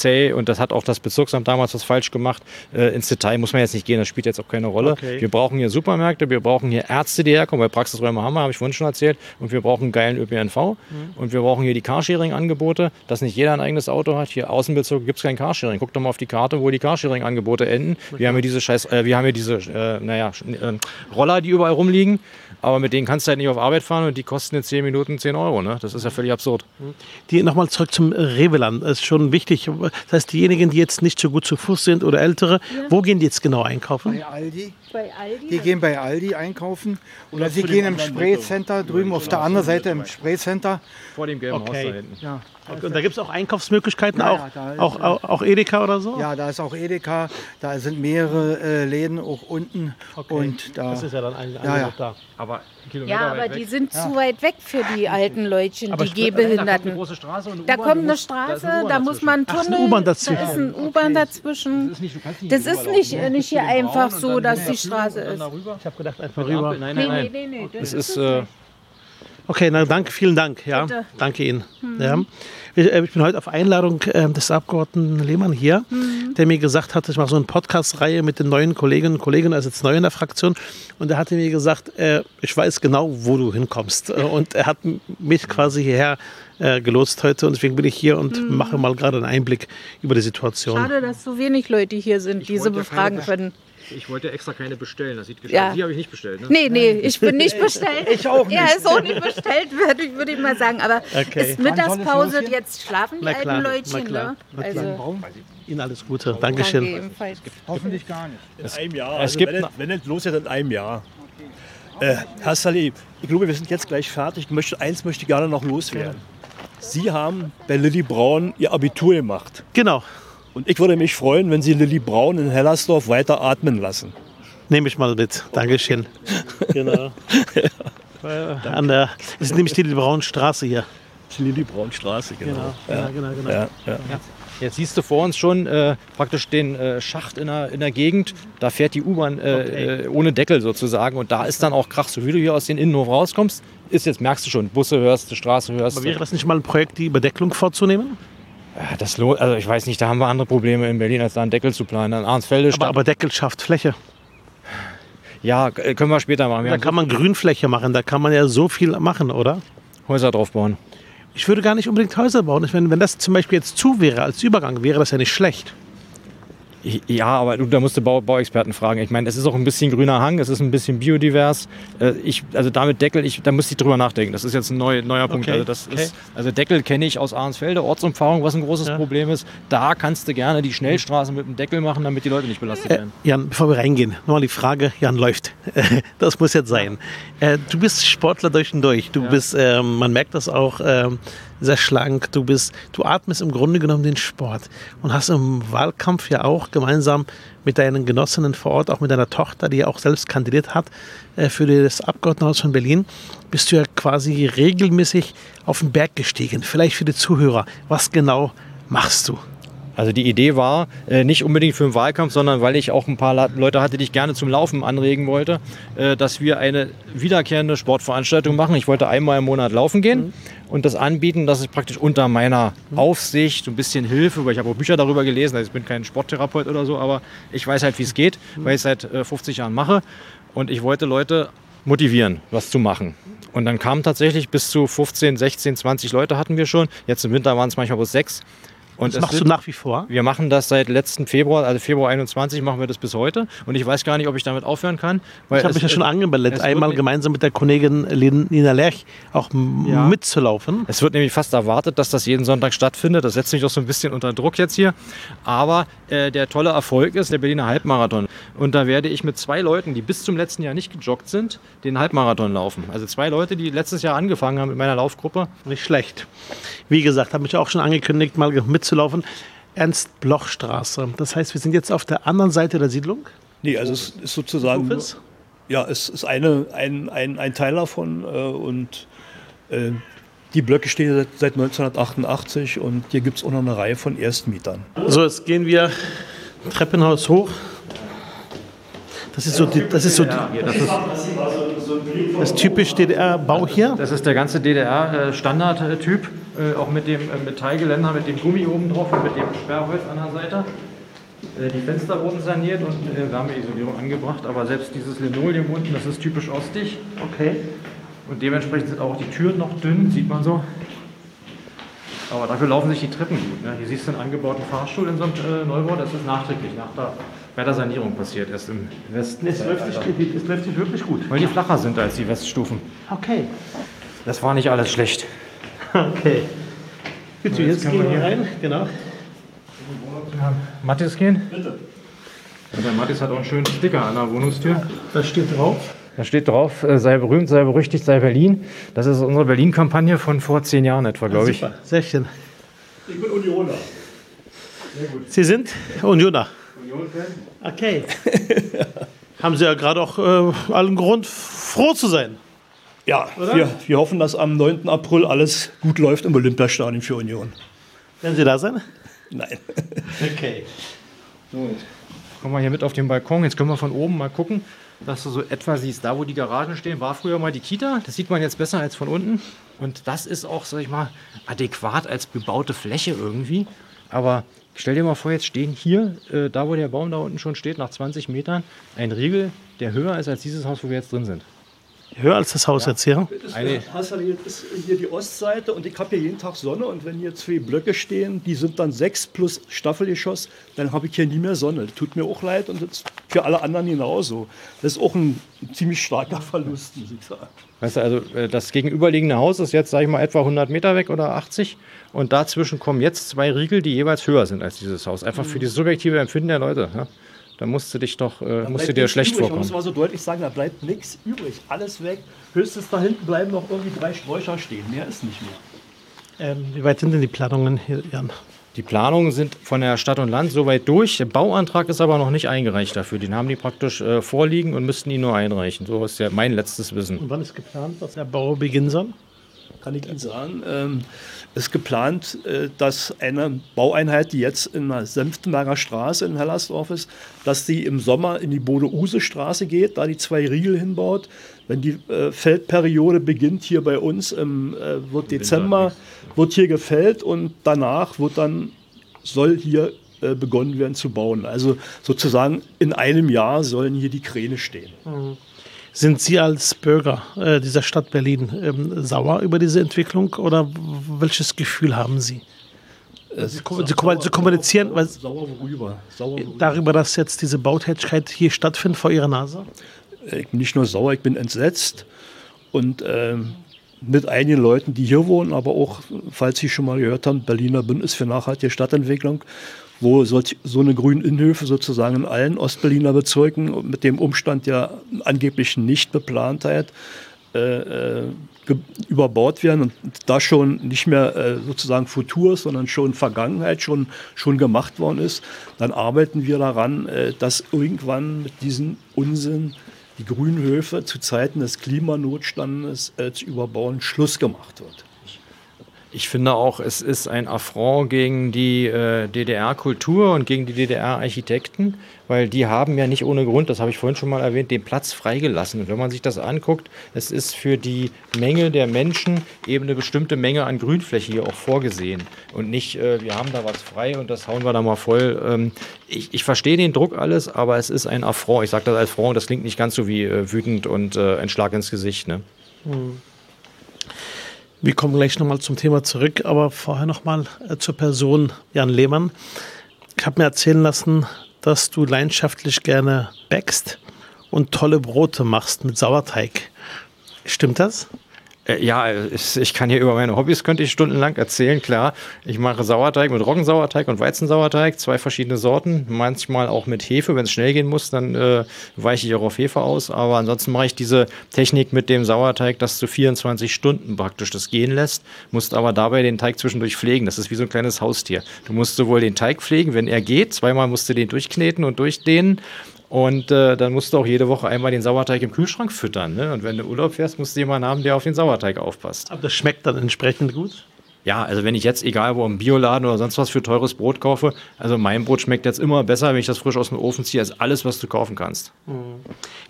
zäh und das hat auch das Bezirksamt damals was falsch gemacht. Äh, ins Detail muss man jetzt nicht gehen, das spielt jetzt auch keine Rolle. Okay. Wir brauchen hier Supermärkte, wir brauchen hier Ärzte, die herkommen, weil Praxisräume haben wir, habe ich vorhin schon erzählt. Und wir brauchen geilen ÖPNV und wir brauchen hier die Carsharing-Angebote, dass nicht jeder ein eigenes Auto hat. Hier Außenbezirke gibt es kein Carsharing. Guck doch mal auf die Karte, wo die Carsharing-Angebote enden. Wir haben hier diese scheiß, äh, wir haben hier diese, äh, naja, äh, Roller, die überall rumliegen. Aber mit denen kannst du halt nicht auf Arbeit fahren und die kosten in 10 Minuten 10 Euro. Ne? Das ist ja völlig absurd. Die nochmal zurück zum Reveland. Das ist schon wichtig. Das heißt, diejenigen, die jetzt nicht so gut zu Fuß sind oder ältere, wo gehen die jetzt genau einkaufen? Bei Aldi. Bei Aldi? Die gehen bei Aldi einkaufen oder sie gehen im Spraycenter drüben auf der anderen Seite im Spraycenter. Vor dem gelben Okay. Haus da hinten. Ja, Und da gibt es auch Einkaufsmöglichkeiten, Ja, auch, ja, ist- auch, auch, auch Edeka oder so? ja, da ist auch Edeka, da sind mehrere äh, Läden auch unten Okay. und da. Das ist ja dann ein, ein Ja, ja. da. Aber Kilometer Ja, aber weit die weg. sind zu weit weg für die alten Leutchen, Aber die sp- Da kommt Gehbehinderten. eine Straße Da kommt eine musst- da ist Straße, eine U-Bahn da muss dazwischen. man einen Ach, ist Tunnel, da ist eine U-Bahn dazwischen. Das ist nicht, nicht ist nicht, hier einfach so, dass die Straße ist. Ich habe gedacht, einfach rüber. Nein, nein, nee, nein. nee, nee. Das das ist, äh, Okay, na danke, vielen Dank. Ja, Bitte. danke Ihnen. Ja. Ich, äh, ich bin heute auf Einladung äh, des Abgeordneten Lehmann hier, der mir gesagt hat, ich mache so eine Podcast-Reihe mit den neuen Kolleginnen und Kollegen, also jetzt neu in der Fraktion. Und er hatte mir gesagt, äh, ich weiß genau, wo du hinkommst. Äh, Und er hat mich quasi hierher äh, gelotst heute und deswegen bin ich hier und mache mal gerade einen Einblick über die Situation. Schade, dass so wenig Leute hier sind, die sie befragen können. Ich wollte extra keine bestellen. Das sieht Ja. Die habe ich nicht bestellt. Ne? Nee, nee, ich bin nicht bestellt. Ich auch nicht. Er ist auch nicht bestellt, würde ich, würde ich mal sagen. Aber Okay. ist Mittagspause, jetzt schlafen die alten Leutchen. Ne? Also, Ihnen alles Gute. danke Dankeschön. ebenfalls. Hoffentlich gar nicht. In einem Jahr. es Also gibt wenn, es, wenn es los ist, in einem Jahr. Äh, Herr Saleh, ich glaube, wir sind jetzt gleich fertig. Ich möchte, eins möchte ich gerne noch loswerden. Sie haben bei Lilly Braun Ihr Abitur gemacht. Genau, Und ich würde mich freuen, wenn Sie Lilly Braun in Hellersdorf weiter atmen lassen. nehme ich mal mit. Dankeschön. Genau. Äh, An der, es ist nämlich die Braunstraße hier. Das ist Lilly Braun Straße, genau. genau, genau, genau. Ja, ja. Jetzt siehst du vor uns schon äh, praktisch den äh, Schacht in der, in der Gegend. Da fährt die U-Bahn äh, äh, ohne Deckel sozusagen. Und da ist dann auch Krach. So wie du hier aus dem Innenhof rauskommst, ist jetzt, merkst du schon, Busse hörst, du, Straße hörst. Aber wäre das nicht mal ein Projekt, die Überdeckelung vorzunehmen? Das lohnt, also ich weiß nicht, da haben wir andere Probleme in Berlin, als da einen Deckel zu planen. An Arnsfelde Aber, aber Deckel schafft Fläche. ja, äh, können wir später machen. Wir Da kann man Grünfläche machen, da kann man ja so viel machen, oder? Häuser drauf bauen. Ich würde gar nicht unbedingt Häuser bauen. Ich meine, wenn das zum Beispiel jetzt zu wäre, als Übergang, wäre das ja nicht schlecht. Ja, aber du, da musst du Bau, Bauexperten fragen. Ich meine, es ist auch ein bisschen grüner Hang, es ist ein bisschen biodivers. Äh, Ich, also damit Deckel, ich, da muss ich drüber nachdenken. Das ist jetzt ein neu, neuer Punkt. Okay, Also, das okay. ist, also Deckel kenne ich aus Ahrensfelde, Ortsumfahrung, was ein großes Ja. Problem ist. Da kannst du gerne die Schnellstraße mit dem Deckel machen, damit die Leute nicht belastet Äh, werden. Jan, bevor wir reingehen, nochmal die Frage, Jan läuft. Das muss jetzt sein. Äh, du bist Sportler durch und durch. Du bist, ähm, man merkt das auch, ähm, sehr schlank. Du bist, du atmest im Grunde genommen den Sport und hast im Wahlkampf ja auch gemeinsam mit deinen Genossinnen vor Ort, auch mit deiner Tochter, die ja auch selbst kandidiert hat äh, für das Abgeordnetenhaus von Berlin, bist du ja quasi regelmäßig auf den Berg gestiegen. Vielleicht für die Zuhörer, was genau machst du? Also die Idee war, äh, nicht unbedingt für den Wahlkampf, sondern weil ich auch ein paar Leute hatte, die ich gerne zum Laufen anregen wollte, äh, dass wir eine wiederkehrende Sportveranstaltung machen. Ich wollte einmal im Monat laufen gehen und das anbieten, dass ich praktisch unter meiner Aufsicht ein bisschen Hilfe, weil ich habe auch Bücher darüber gelesen, also ich bin kein Sporttherapeut oder so, aber ich weiß halt, wie es geht, weil ich es seit äh, 50 Jahren mache und ich wollte Leute motivieren, was zu machen. Und dann kamen tatsächlich bis zu 15, 16, 20 Leute hatten wir schon. Jetzt im Winter waren es manchmal bloß sechs. Und Das machst sind- du nach wie vor? wir machen das seit letzten Februar, also Februar 21 machen wir das bis heute. Und ich weiß gar nicht, ob ich damit aufhören kann. Weil Ich habe mich ja schon angemeldet, wird einmal gemeinsam mit der Kollegin Nina Lerch auch Ja. mitzulaufen. Es wird nämlich fast erwartet, dass das jeden Sonntag stattfindet. Das setzt mich doch so ein bisschen unter Druck jetzt hier. Aber äh, der tolle Erfolg ist der Berliner Halbmarathon. Und da werde ich mit zwei Leuten, die bis zum letzten Jahr nicht gejoggt sind, den Halbmarathon laufen. Also zwei Leute, die letztes Jahr angefangen haben mit meiner Laufgruppe. Nicht schlecht. Wie gesagt, habe mich auch schon angekündigt, mal mitzulaufen. Ernst-Bloch-Straße. Das heißt, wir sind jetzt auf der anderen Seite der Siedlung. Nee, also es ist sozusagen. Hofes? Ja, es ist eine, ein, ein, ein Teil davon äh, und äh, die Blöcke stehen seit, seit 1988 und hier gibt es auch noch eine Reihe von Erstmietern. So, jetzt gehen wir Treppenhaus hoch. Das ist so, die, das ist so die, Das ist, das ist typisch DDR-Bau hier. das ist der ganze DDR-Standardtyp. Äh, auch mit dem äh, Metallgeländer, mit dem Gummi oben drauf und mit dem Sperrholz an der Seite. Äh, Die Fenster wurden saniert und äh, Wärmeisolierung angebracht, aber selbst dieses Linoleum unten, das ist typisch ostig. Okay. Und dementsprechend sind auch die Türen noch dünn, sieht man so. Aber dafür laufen sich die Treppen gut. Ne? Hier siehst du einen angebauten Fahrstuhl in so einem Neubau, das ist nachträglich, nach der, bei der Sanierung passiert, erst im Westen. Es läuft, nicht, es läuft nicht wirklich gut. Weil die flacher sind als die Weststufen. Okay. Das war nicht alles schlecht. Okay. Bitte, jetzt, können gehen wir hier- rein. Genau. Mattis gehen? Bitte. Ja, der Mattis hat auch einen schönen Sticker an der Wohnungstür. Da steht drauf. Da steht drauf, äh, sei berühmt, sei berüchtigt, sei Berlin. Das ist unsere Berlin-Kampagne von vor zehn Jahren etwa, glaube ich. Sehr schön. Ich bin Unioner. Sie sind Unioner. Okay. Haben Sie ja gerade auch äh, allen Grund, froh zu sein. Ja, wir, wir hoffen, dass am 9. April alles gut läuft im Olympiastadion für Union. Werden Sie da sein? Nein. Okay. Kommen wir hier mit auf den Balkon. Jetzt können wir von oben mal gucken. dass du so etwa siehst, da wo die Garagen stehen, war früher mal die Kita. Das sieht man jetzt besser als von unten. Und das ist auch, sag ich mal, adäquat als bebaute Fläche irgendwie. Aber stell dir mal vor, jetzt stehen hier, äh, da wo der Baum da unten schon steht, nach 20 Metern, ein Riegel, der höher ist als dieses Haus, wo wir jetzt drin sind. Höher als das Haus jetzt, ja? Das Eine- du hier, ist hier die Ostseite und ich habe hier jeden Tag Sonne und wenn hier zwei Blöcke stehen, die sind dann sechs plus Staffelgeschoss, dann habe ich hier nie mehr Sonne. Das tut mir auch leid und das ist für alle anderen genauso. Das ist auch ein ziemlich starker Verlust, muss ich sagen. Weißt du, also äh, das gegenüberliegende Haus ist jetzt, sag ich mal, etwa 100 Meter weg oder 80. Und dazwischen kommen jetzt zwei Riegel, die jeweils höher sind als dieses Haus. Einfach für das subjektive Empfinden der Leute. Ja? Da musst du dich doch, äh, musst du dir schlecht übrig. Man vorkommen. muss mal so deutlich sagen, da bleibt nichts übrig. Alles weg. Höchstens da hinten bleiben noch irgendwie drei Sträucher stehen. Mehr ist nicht mehr. Ähm, wie weit sind denn die Planungen hier, Jan? Die Planungen sind von der Stadt und Land soweit durch. Der Bauantrag ist aber noch nicht eingereicht dafür. Den haben die praktisch äh, vorliegen und müssten ihn nur einreichen. So ist ja mein letztes Wissen. Und wann ist geplant, dass der Bau beginnen soll? Kann ich Ihnen sagen. Ähm, es ist geplant, äh, dass eine Baueinheit, die jetzt in der Senftenberger Straße in Hellersdorf ist, dass sie im Sommer in die Bode-Use-Straße geht, da die zwei Riegel hinbaut. Wenn die äh, Feldperiode beginnt hier bei uns, im, äh, wird Dezember, wird hier gefällt und danach wird dann, soll hier äh, begonnen werden zu bauen. Also sozusagen in einem Jahr sollen hier die Kräne stehen. Sind Sie als Bürger äh, dieser Stadt Berlin ähm, sauer über diese Entwicklung oder welches Gefühl haben Sie? Sie, kom- Sie, kom- Sie kommunizieren weil, Sauer worüber? Sauer worüber? darüber, dass jetzt diese Bautätigkeit hier stattfindet vor Ihrer Nase? ich bin nicht nur sauer, ich bin entsetzt. Und ähm, mit einigen Leuten, die hier wohnen, aber auch, falls Sie schon mal gehört haben, Berliner Bündnis für nachhaltige Stadtentwicklung, wo solch, so eine grünen Innenhöfe sozusagen in allen Ostberliner Bezirken mit dem Umstand der angeblichen Nichtbeplantheit äh, äh, überbaut werden und da schon nicht mehr äh, sozusagen Futur, sondern schon Vergangenheit schon, schon gemacht worden ist, dann arbeiten wir daran, äh, dass irgendwann mit diesem Unsinn die Grünhöfe zu Zeiten des Klimanotstandes äh, zu überbauen Schluss gemacht wird. Ich finde auch, es ist ein Affront gegen die äh, DDR-Kultur und gegen die DDR-Architekten, weil die haben ja nicht ohne Grund, das habe ich vorhin schon mal erwähnt, den Platz freigelassen. Und wenn man sich das anguckt, es ist für die Menge der Menschen eben eine bestimmte Menge an Grünfläche hier auch vorgesehen. Und nicht, äh, wir haben da was frei und das hauen wir da mal voll. Ähm, ich, ich verstehe den Druck alles, aber es ist ein Affront. Ich sage das als Affront, das klingt nicht ganz so wie äh, wütend und äh, ein Schlag ins Gesicht. Ne? Wir kommen gleich nochmal zum Thema zurück, aber vorher nochmal äh, zur Person Jan Lehmann. Ich habe mir erzählen lassen, dass du leidenschaftlich gerne backst und tolle Brote machst mit Sauerteig. Stimmt das? Äh, Ja, ich kann hier über meine Hobbys könnte ich stundenlang erzählen, klar. Ich mache Sauerteig mit Roggensauerteig und Weizensauerteig, zwei verschiedene Sorten, manchmal auch mit Hefe, wenn es schnell gehen muss, dann äh, weiche ich auch auf Hefe aus, aber ansonsten mache ich diese Technik mit dem Sauerteig, dass du 24 Stunden praktisch das gehen lässt, musst aber dabei den Teig zwischendurch pflegen, das ist wie so ein kleines Haustier. Du musst sowohl den Teig pflegen, wenn er geht, zweimal musst du den durchkneten und durchdehnen und äh, dann musst du auch jede Woche einmal den Sauerteig im Kühlschrank füttern. Ne? Und wenn du Urlaub fährst, musst du jemanden haben, der auf den Sauerteig aufpasst. Aber das schmeckt dann entsprechend gut. Ja, also wenn ich jetzt, egal wo im Bioladen oder sonst was für teures Brot kaufe, also mein Brot schmeckt jetzt immer besser, wenn ich das frisch aus dem Ofen ziehe, als alles, was du kaufen kannst.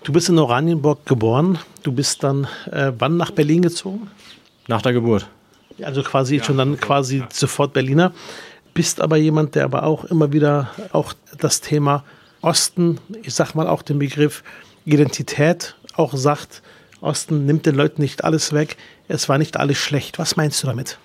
Du bist in Oranienburg geboren. Du bist dann äh, wann nach Berlin gezogen? Nach der Geburt. Also quasi schon dann quasi sofort Berliner. Bist aber jemand, der aber auch immer wieder auch das Thema Osten, ich sag mal auch den Begriff Identität auch sagt, Osten nimmt den Leuten nicht alles weg, es war nicht alles schlecht. Was meinst du damit?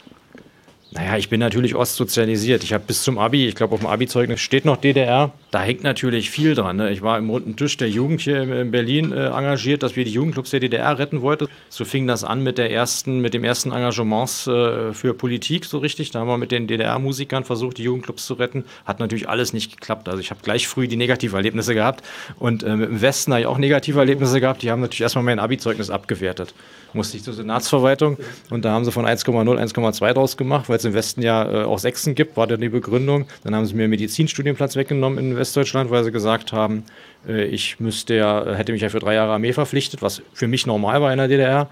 Naja, ich bin natürlich ostsozialisiert. Ich habe bis zum Abi, ich glaube auf dem Abi-Zeugnis steht noch DDR. Da hängt natürlich viel dran. Ne? Ich war im runden Tisch der Jugend hier in- in Berlin äh, engagiert, dass wir die Jugendclubs der DDR retten wollten. So fing das an mit der ersten, mit dem ersten Engagements äh, für Politik so richtig. Da haben wir mit den DDR-Musikern versucht, die Jugendclubs zu retten. Hat natürlich alles nicht geklappt. Also ich habe gleich früh die Negativerlebnisse gehabt und äh, dem Westen habe ich auch negative Erlebnisse gehabt. Die haben natürlich erstmal mein Abi-Zeugnis abgewertet. Musste ich zur Senatsverwaltung und da haben sie von 1,0 1,2 draus gemacht, weil es im Westen ja äh, auch Sechsen gibt, war dann die Begründung. Dann haben sie mir einen Medizinstudienplatz weggenommen in Westdeutschland, weil sie gesagt haben, äh, ich müsste ja, hätte mich ja für drei Jahre Armee verpflichtet, was für mich normal war in der DDR.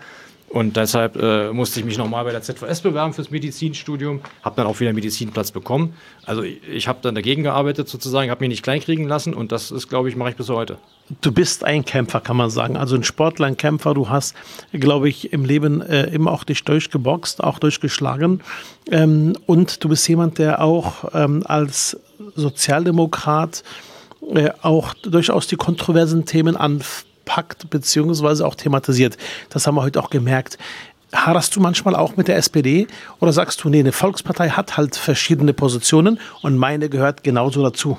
Und deshalb äh, musste ich mich nochmal bei der ZVS bewerben fürs Medizinstudium, habe dann auch wieder einen Medizinplatz bekommen. Also ich, ich habe dann dagegen gearbeitet sozusagen, habe mich nicht kleinkriegen lassen und das ist, glaube ich, mache ich bis heute. Du bist ein Kämpfer, kann man sagen. Also ein Sportler, ein Kämpfer. Du hast, glaube ich, im Leben äh, immer auch dich durchgeboxt, auch durchgeschlagen. Ähm, und du bist jemand, der auch ähm, als Sozialdemokrat äh, auch durchaus die kontroversen Themen anfasst packt beziehungsweise auch thematisiert. Das haben wir heute auch gemerkt. Haderst du manchmal auch mit der SPD oder sagst du, nee, eine Volkspartei hat halt verschiedene Positionen und meine gehört genauso dazu?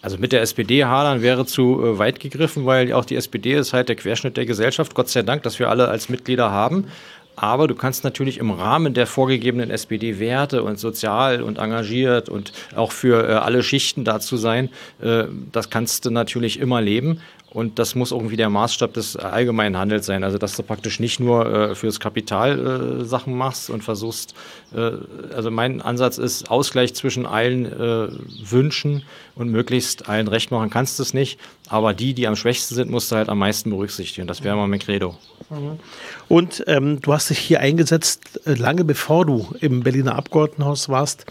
Also mit der SPD hadern wäre zu äh, weit gegriffen, weil auch die SPD ist halt der Querschnitt der Gesellschaft. Gott sei Dank, dass wir alle als Mitglieder haben. Aber du kannst natürlich im Rahmen der vorgegebenen SPD-Werte und sozial und engagiert und auch für äh, alle Schichten dazu sein, äh, das kannst du natürlich immer leben. Und das muss irgendwie der Maßstab des allgemeinen Handels sein. Also, dass du praktisch nicht nur äh, fürs Kapital äh, Sachen machst und versuchst, äh, also mein Ansatz ist, Ausgleich zwischen allen äh, Wünschen und möglichst allen recht machen kannst du es nicht. Aber die, die am schwächsten sind, musst du halt am meisten berücksichtigen. Das wäre mal mein Credo. Mhm. Und ähm, du hast dich hier eingesetzt, äh, lange bevor du im Berliner Abgeordnetenhaus warst,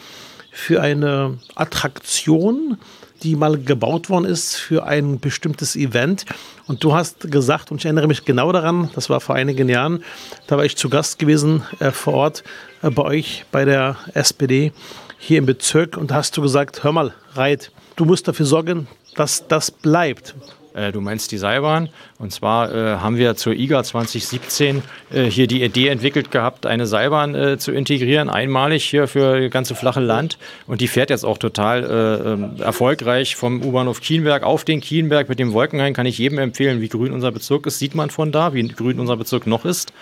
für eine Attraktion die mal gebaut worden ist für ein bestimmtes Event. Und du hast gesagt, und ich erinnere mich genau daran, das war vor einigen Jahren, da war ich zu Gast gewesen äh, vor Ort äh, bei euch, bei der SPD hier im Bezirk. Und da hast du gesagt, hör mal, Reit, du musst dafür sorgen, dass das bleibt. Äh, du meinst die Seilbahn. Und zwar äh, haben wir zur IGA 2017 äh, hier die Idee entwickelt gehabt, eine Seilbahn äh, zu integrieren, einmalig hier für das ganze flache Land. Und die fährt jetzt auch total äh, ähm, erfolgreich vom U-Bahnhof Kienberg auf den Kienberg mit dem Wolkenhain. Kann ich jedem empfehlen, wie grün unser Bezirk ist. Sieht man von da, wie grün unser Bezirk noch ist.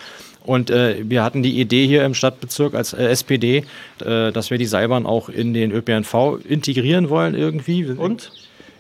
Und äh, wir hatten die Idee hier im Stadtbezirk als äh, SPD, äh, dass wir die Seilbahn auch in den ÖPNV integrieren wollen irgendwie. Und?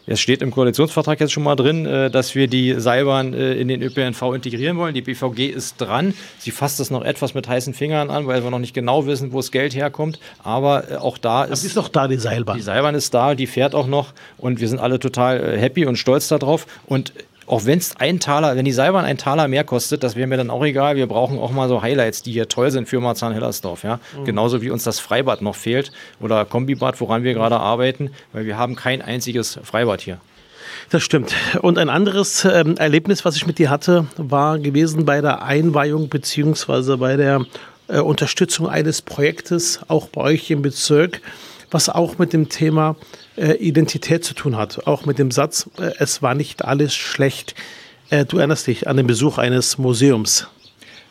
Es steht im Koalitionsvertrag jetzt schon mal drin, äh, dass wir die Seilbahn äh, in den ÖPNV integrieren wollen. Die BVG ist dran. Sie fasst das noch etwas mit heißen Fingern an, weil wir noch nicht genau wissen, wo das Geld herkommt. Aber äh, auch da ist. ist doch da die Seilbahn. Die Seilbahn ist da, die fährt auch noch und wir sind alle total happy und stolz darauf. Und auch wenn es ein Taler, wenn die Seilbahn ein Taler mehr kostet, das wäre mir dann auch egal. Wir brauchen auch mal so Highlights, die hier toll sind für Marzahn-Hellersdorf. Ja? Mhm. Genauso wie uns das Freibad noch fehlt oder Kombibad, woran wir gerade arbeiten, weil wir haben kein einziges Freibad hier. Das stimmt. Und ein anderes ähm, Erlebnis, was ich mit dir hatte, war gewesen bei der Einweihung bzw. bei der äh, Unterstützung eines Projektes, auch bei euch im Bezirk, was auch mit dem Thema äh, Identität zu tun hat. Auch mit dem Satz, äh, es war nicht alles schlecht. Äh, du erinnerst dich an den Besuch eines Museums.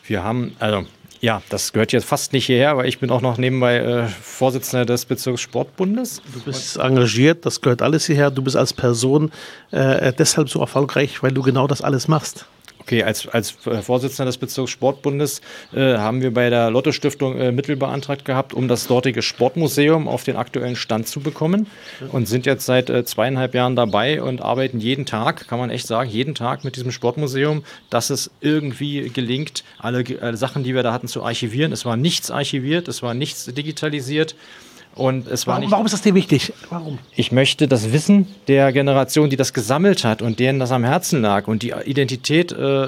Wir haben, also ja, das gehört jetzt fast nicht hierher, weil ich bin auch noch nebenbei äh, Vorsitzender des Bezirkssportbundes. Du bist engagiert, das gehört alles hierher. Du bist als Person äh, deshalb so erfolgreich, weil du genau das alles machst. Okay, als, als äh, Vorsitzender des Bezirkssportbundes äh, haben wir bei der Lotto-Stiftung äh, Mittel beantragt gehabt, um das dortige Sportmuseum auf den aktuellen Stand zu bekommen und sind jetzt seit äh, zweieinhalb Jahren dabei und arbeiten jeden Tag, kann man echt sagen, jeden Tag mit diesem Sportmuseum, dass es irgendwie gelingt, alle, alle Sachen, die wir da hatten, zu archivieren. Es war nichts archiviert, es war nichts digitalisiert. Und es war warum, nicht, warum ist das dir wichtig? Warum? Ich möchte das Wissen der Generation, die das gesammelt hat und denen das am Herzen lag und die Identität äh,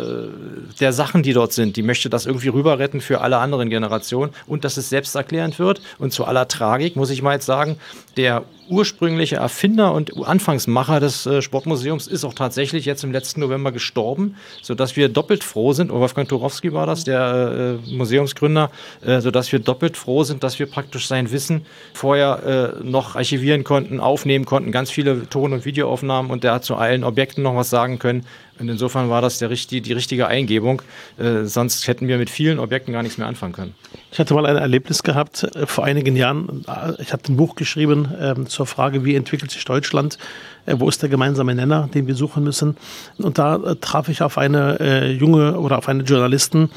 der Sachen, die dort sind, die möchte das irgendwie rüber retten für alle anderen Generationen und dass es selbsterklärend wird. Und zu aller Tragik muss ich mal jetzt sagen, der ursprüngliche Erfinder und Anfangsmacher des äh, Sportmuseums ist auch tatsächlich jetzt im letzten November gestorben, sodass wir doppelt froh sind, oh, Wolfgang Turowski war das, der äh, Museumsgründer, äh, sodass wir doppelt froh sind, dass wir praktisch sein Wissen vorher noch archivieren konnten, aufnehmen konnten, ganz viele Ton- und Videoaufnahmen und der hat zu allen Objekten noch was sagen können. Und insofern war das der, die richtige Eingebung. Äh, sonst hätten wir mit vielen Objekten gar nichts mehr anfangen können. Ich hatte mal ein Erlebnis gehabt äh, vor einigen Jahren. Ich habe ein Buch geschrieben äh, zur Frage, wie entwickelt sich Deutschland? Äh, wo ist der gemeinsame Nenner, den wir suchen müssen? Und da äh, traf ich auf eine äh, junge oder auf eine Journalistin,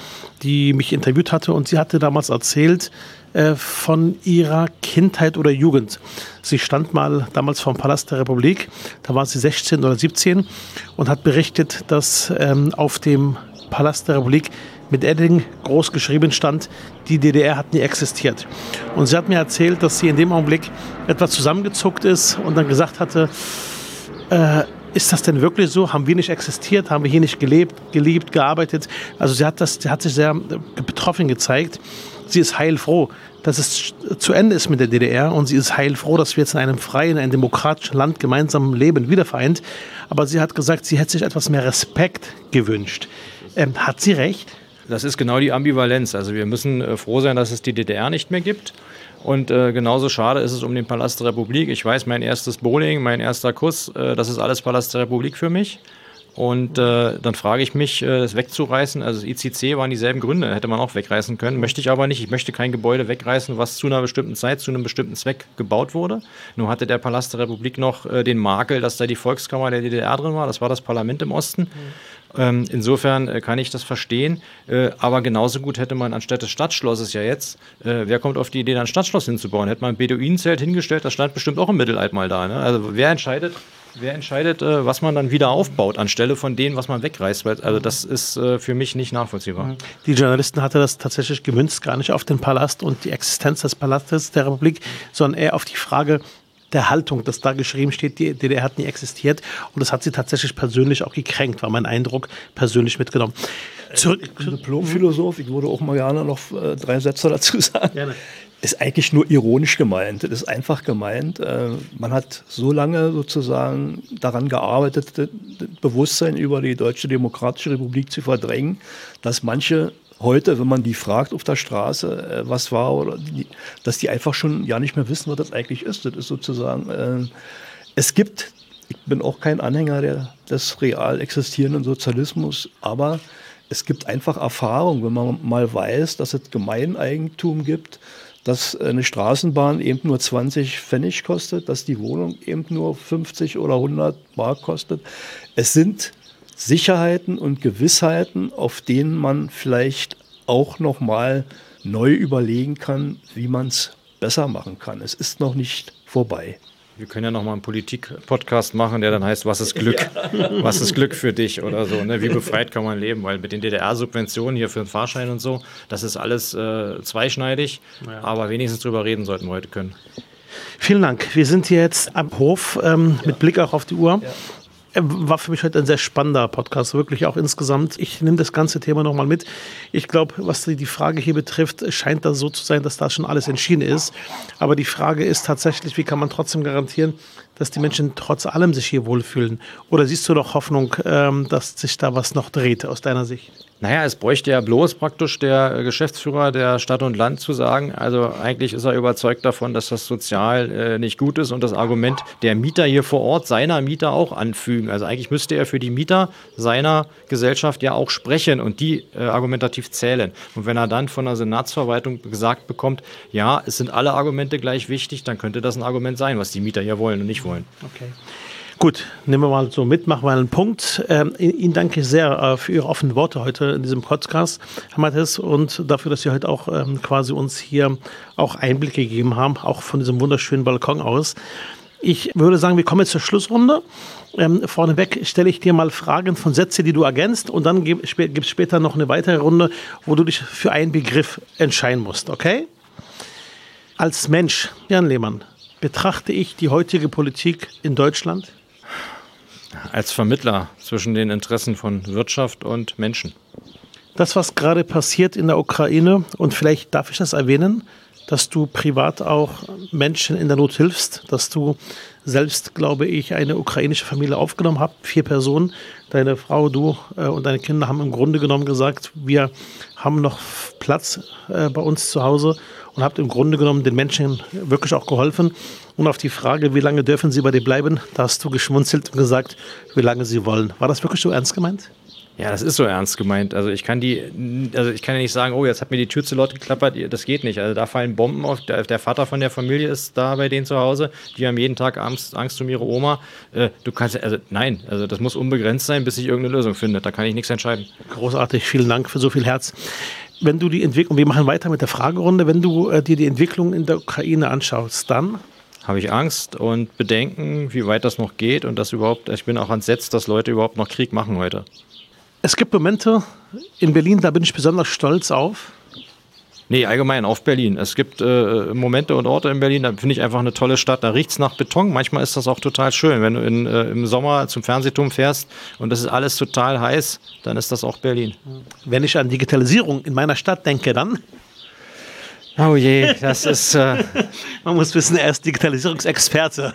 die mich interviewt hatte und sie hatte damals erzählt, äh, von ihrer Kindheit oder Jugend. Sie stand mal damals vor dem Palast der Republik, da war sie 16 oder 17 und hat berichtet, dass ähm, auf dem Palast der Republik mit Edding groß geschrieben stand, die DDR hat nie existiert. Und sie hat mir erzählt, dass sie in dem Augenblick etwas zusammengezuckt ist und dann gesagt hatte, äh, ist das denn wirklich so? Haben wir nicht existiert? Haben wir hier nicht gelebt, geliebt, gearbeitet? Also sie hat, das, sie hat sich sehr äh, betroffen gezeigt. Sie ist heilfroh, dass es zu Ende ist mit der DDR und sie ist heilfroh, dass wir jetzt in einem freien, in einem demokratischen Land gemeinsam leben, wieder vereint. Aber sie hat gesagt, sie hätte sich etwas mehr Respekt gewünscht. Ähm, hat sie recht? Das ist genau die Ambivalenz. Also wir müssen äh, froh sein, dass es die DDR nicht mehr gibt. Und äh, genauso schade ist es um den Palast der Republik. Ich weiß, mein erstes Bowling, mein erster Kuss, äh, das ist alles Palast der Republik für mich. Und äh, dann frage ich mich, äh, das wegzureißen, also das ICC waren dieselben Gründe, hätte man auch wegreißen können. Möchte ich aber nicht. Ich möchte kein Gebäude wegreißen, was zu einer bestimmten Zeit, zu einem bestimmten Zweck gebaut wurde. Nur hatte der Palast der Republik noch äh, den Makel, dass da die Volkskammer der DDR drin war. Das war das Parlament im Osten. Mhm. Ähm, insofern äh, kann ich das verstehen. Äh, aber genauso gut hätte man anstatt des Stadtschlosses ja jetzt, äh, wer kommt auf die Idee, da ein Stadtschloss hinzubauen? Hätte man ein Beduinenzelt hingestellt, das stand bestimmt auch im Mittelalter mal da. Ne? Also wer entscheidet, Wer entscheidet, äh, was man dann wieder aufbaut, anstelle von dem, was man wegreißt? Also das ist äh, für mich nicht nachvollziehbar. Mhm. Die Journalisten hatte das tatsächlich gemünzt, gar nicht auf den Palast und die Existenz des Palastes der Republik, sondern eher auf die Frage, der Haltung, dass da geschrieben steht, die DDR hat nie existiert. Und das hat sie tatsächlich persönlich auch gekränkt, war mein Eindruck persönlich mitgenommen. Zurück. Ich bin Diplomphilosoph, ich würde auch mal gerne noch äh, drei Sätze dazu sagen. Gerne ist eigentlich nur ironisch gemeint. Das ist einfach gemeint. Äh, man hat so lange sozusagen daran gearbeitet, das Bewusstsein über die Deutsche Demokratische Republik zu verdrängen, dass manche heute, wenn man die fragt auf der Straße, äh, was war, oder die, dass die einfach schon ja nicht mehr wissen, was das eigentlich ist. Das ist sozusagen, äh, es gibt, ich bin auch kein Anhänger der, des real existierenden Sozialismus, aber es gibt einfach Erfahrung, wenn man mal weiß, dass es Gemeineigentum gibt, dass eine Straßenbahn eben nur 20 Pfennig kostet, dass die Wohnung eben nur 50 oder 100 Mark kostet. Es sind Sicherheiten und Gewissheiten, auf denen man vielleicht auch noch mal neu überlegen kann, wie man es besser machen kann. Es ist noch nicht vorbei. Wir können ja noch mal einen Politik-Podcast machen, der dann heißt, was ist Glück? Ja. Was ist Glück für dich oder so? Ne? Wie befreit kann man leben? Weil mit den DDR-Subventionen hier für den Fahrschein und so, das ist alles äh, zweischneidig. Ja. Aber wenigstens drüber reden sollten wir heute können. Vielen Dank. Wir sind hier jetzt am Hof ähm, mit Blick auch auf die Uhr. Äh, war für mich heute ein sehr spannender Podcast, wirklich auch insgesamt. Ich nehme das ganze Thema nochmal mit. Ich glaube, was die Frage hier betrifft, scheint das so zu sein, dass da schon alles entschieden ist. Aber die Frage ist tatsächlich, wie kann man trotzdem garantieren, dass die Menschen trotz allem sich hier wohlfühlen? Oder siehst du doch Hoffnung, ähm, dass sich da was noch dreht aus deiner Sicht? Naja, es bräuchte ja bloß praktisch der äh, Geschäftsführer der Stadt und Land zu sagen, also eigentlich ist er überzeugt davon, dass das sozial äh, nicht gut ist und das Argument der Mieter hier vor Ort seiner Mieter auch anfügen. Also eigentlich müsste er für die Mieter seiner Gesellschaft ja auch sprechen und die äh, argumentativ zählen. Und wenn er dann von der Senatsverwaltung gesagt bekommt, ja, es sind alle Argumente gleich wichtig, dann könnte das ein Argument sein, was die Mieter hier wollen und nicht wollen. Okay. Gut, nehmen wir mal so mit, machen wir einen Punkt. Ähm, Ihnen danke ich sehr äh, für Ihre offenen Worte heute in diesem Podcast, Herr Matthias, und dafür, dass Sie heute auch ähm, quasi uns hier auch Einblicke gegeben haben, auch von diesem wunderschönen Balkon aus. Ich würde sagen, wir kommen jetzt zur Schlussrunde. Ähm, vorneweg stelle ich dir mal Fragen von Sätzen, die du ergänzt, und dann gibt es später noch eine weitere Runde, wo du dich für einen Begriff entscheiden musst, okay? Als Mensch, Jan Lehmann, betrachte ich die heutige Politik in Deutschland als Vermittler zwischen den Interessen von Wirtschaft und Menschen. Das, was gerade passiert in der Ukraine, und vielleicht darf ich das erwähnen, dass du privat auch Menschen in der Not hilfst, dass du selbst, glaube ich, eine ukrainische Familie aufgenommen hast, vier Personen. Deine Frau, du äh, und deine Kinder haben im Grunde genommen gesagt, wir haben noch Platz äh, bei uns zu Hause und habt im Grunde genommen den Menschen wirklich auch geholfen. Und auf die Frage, wie lange dürfen sie bei dir bleiben, da hast du geschmunzelt und gesagt, wie lange sie wollen. War das wirklich so ernst gemeint? Ja, das ist so ernst gemeint. Also ich kann die, also ich kann ja nicht sagen, oh, jetzt hat mir die Tür zu laut geklappert, das geht nicht. Also da fallen Bomben auf. Der, Vater von der Familie ist da bei denen zu Hause. Die haben jeden Tag Angst, Angst um ihre Oma. Äh, du kannst, also nein, also das muss unbegrenzt sein, bis sich irgendeine Lösung findet. Da kann ich nichts entscheiden. Großartig, vielen Dank für so viel Herz. Wenn du die Entwicklung, wir machen weiter mit der Fragerunde, wenn du äh, dir die Entwicklung in der Ukraine anschaust, dann habe ich Angst und Bedenken, wie weit das noch geht und dass überhaupt, ich bin auch entsetzt, dass Leute überhaupt noch Krieg machen heute. Es gibt Momente in Berlin, da bin ich besonders stolz auf. Nee, allgemein auf Berlin. Es gibt äh, Momente und Orte in Berlin, da finde ich einfach eine tolle Stadt. Da riecht es nach Beton. Manchmal ist das auch total schön. Wenn du in, äh, im Sommer zum Fernsehturm fährst und das ist alles total heiß, dann ist das auch Berlin. Wenn ich an Digitalisierung in meiner Stadt denke, dann. Oh je, das ist. Äh, Man muss wissen, er ist Digitalisierungsexperte.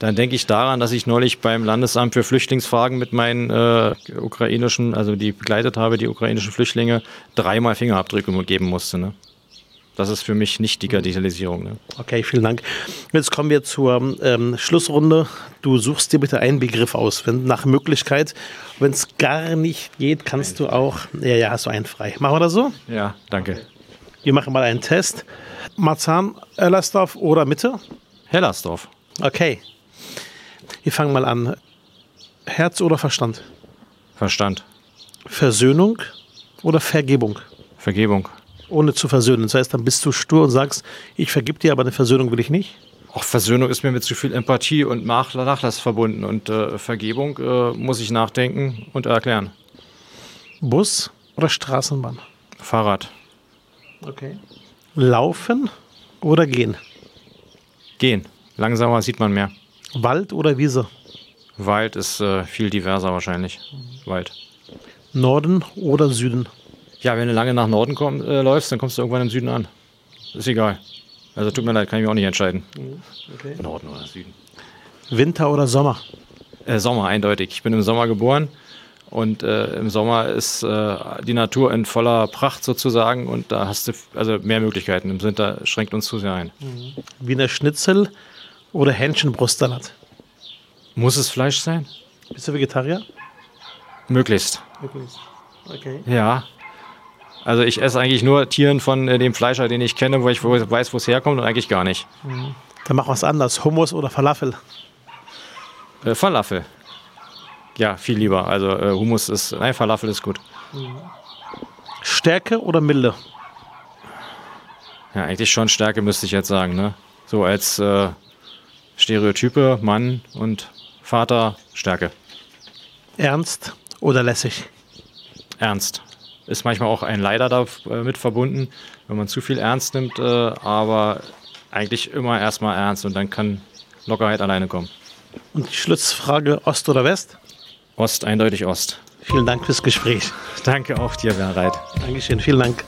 Dann denke ich daran, dass ich neulich beim Landesamt für Flüchtlingsfragen mit meinen äh, ukrainischen, also die begleitet habe, die ukrainischen Flüchtlinge, dreimal Fingerabdrücke geben musste. Ne? Das ist für mich nicht Digitalisierung. Ne? Okay, vielen Dank. Jetzt kommen wir zur ähm, Schlussrunde. Du suchst dir bitte einen Begriff aus, wenn nach Möglichkeit. Wenn es gar nicht geht, kannst du auch. Ja, ja, hast du einen frei. Machen wir das so? Ja, danke. Wir machen mal einen Test. Marzahn, Ellersdorf oder Mitte? Hellersdorf. Okay. Wir fangen mal an. Herz oder Verstand? Verstand. Versöhnung oder Vergebung? Vergebung. Ohne zu versöhnen. Das heißt, dann bist du stur und sagst, ich vergib dir, aber eine Versöhnung will ich nicht. Auch Versöhnung ist mir mit zu viel Empathie und Nach Nachlass verbunden. Und äh, Vergebung äh, muss ich nachdenken und erklären. Bus oder Straßenbahn? Fahrrad. Okay. Laufen oder gehen? Gehen. Langsamer sieht man mehr. Wald oder Wiese? Wald ist äh, viel diverser wahrscheinlich. Wald. Norden oder Süden? Ja, wenn du lange nach Norden komm, äh, läufst, dann kommst du irgendwann im Süden an. Ist egal. Also tut mir leid, kann ich mich auch nicht entscheiden. Okay. Norden oder Süden. Winter oder Sommer? Äh, Sommer, eindeutig. Ich bin im Sommer geboren und äh, im Sommer ist äh, die Natur in voller Pracht sozusagen und da hast du also mehr Möglichkeiten. Im Winter schränkt uns zu sehr ein. Wiener Schnitzel oder Hähnchenbrustsalat? Muss es Fleisch sein? Bist du Vegetarier? Möglichst. Wirklich. Okay. Ja. Also ich esse eigentlich nur Tieren von äh, dem Fleischer, den ich kenne, wo ich weiß, wo es herkommt und eigentlich gar nicht. Dann mach was anderes. Hummus oder Falafel? Äh, Falafel. Ja, viel lieber. Also äh, Hummus ist, nein, Falafel ist gut. Stärke oder Milde? Ja, eigentlich schon Stärke müsste ich jetzt sagen. Ne? So als äh, Stereotype, Mann und Vater, Stärke. Ernst oder lässig? Ernst. Ist manchmal auch ein Leider damit verbunden, wenn man zu viel ernst nimmt, äh, aber eigentlich immer erstmal ernst und dann kann Lockerheit alleine kommen. Und die Schlussfrage Ost oder West? Ost, eindeutig Ost. Vielen Dank fürs Gespräch. Danke auch dir, Bereit. Dankeschön, vielen Dank.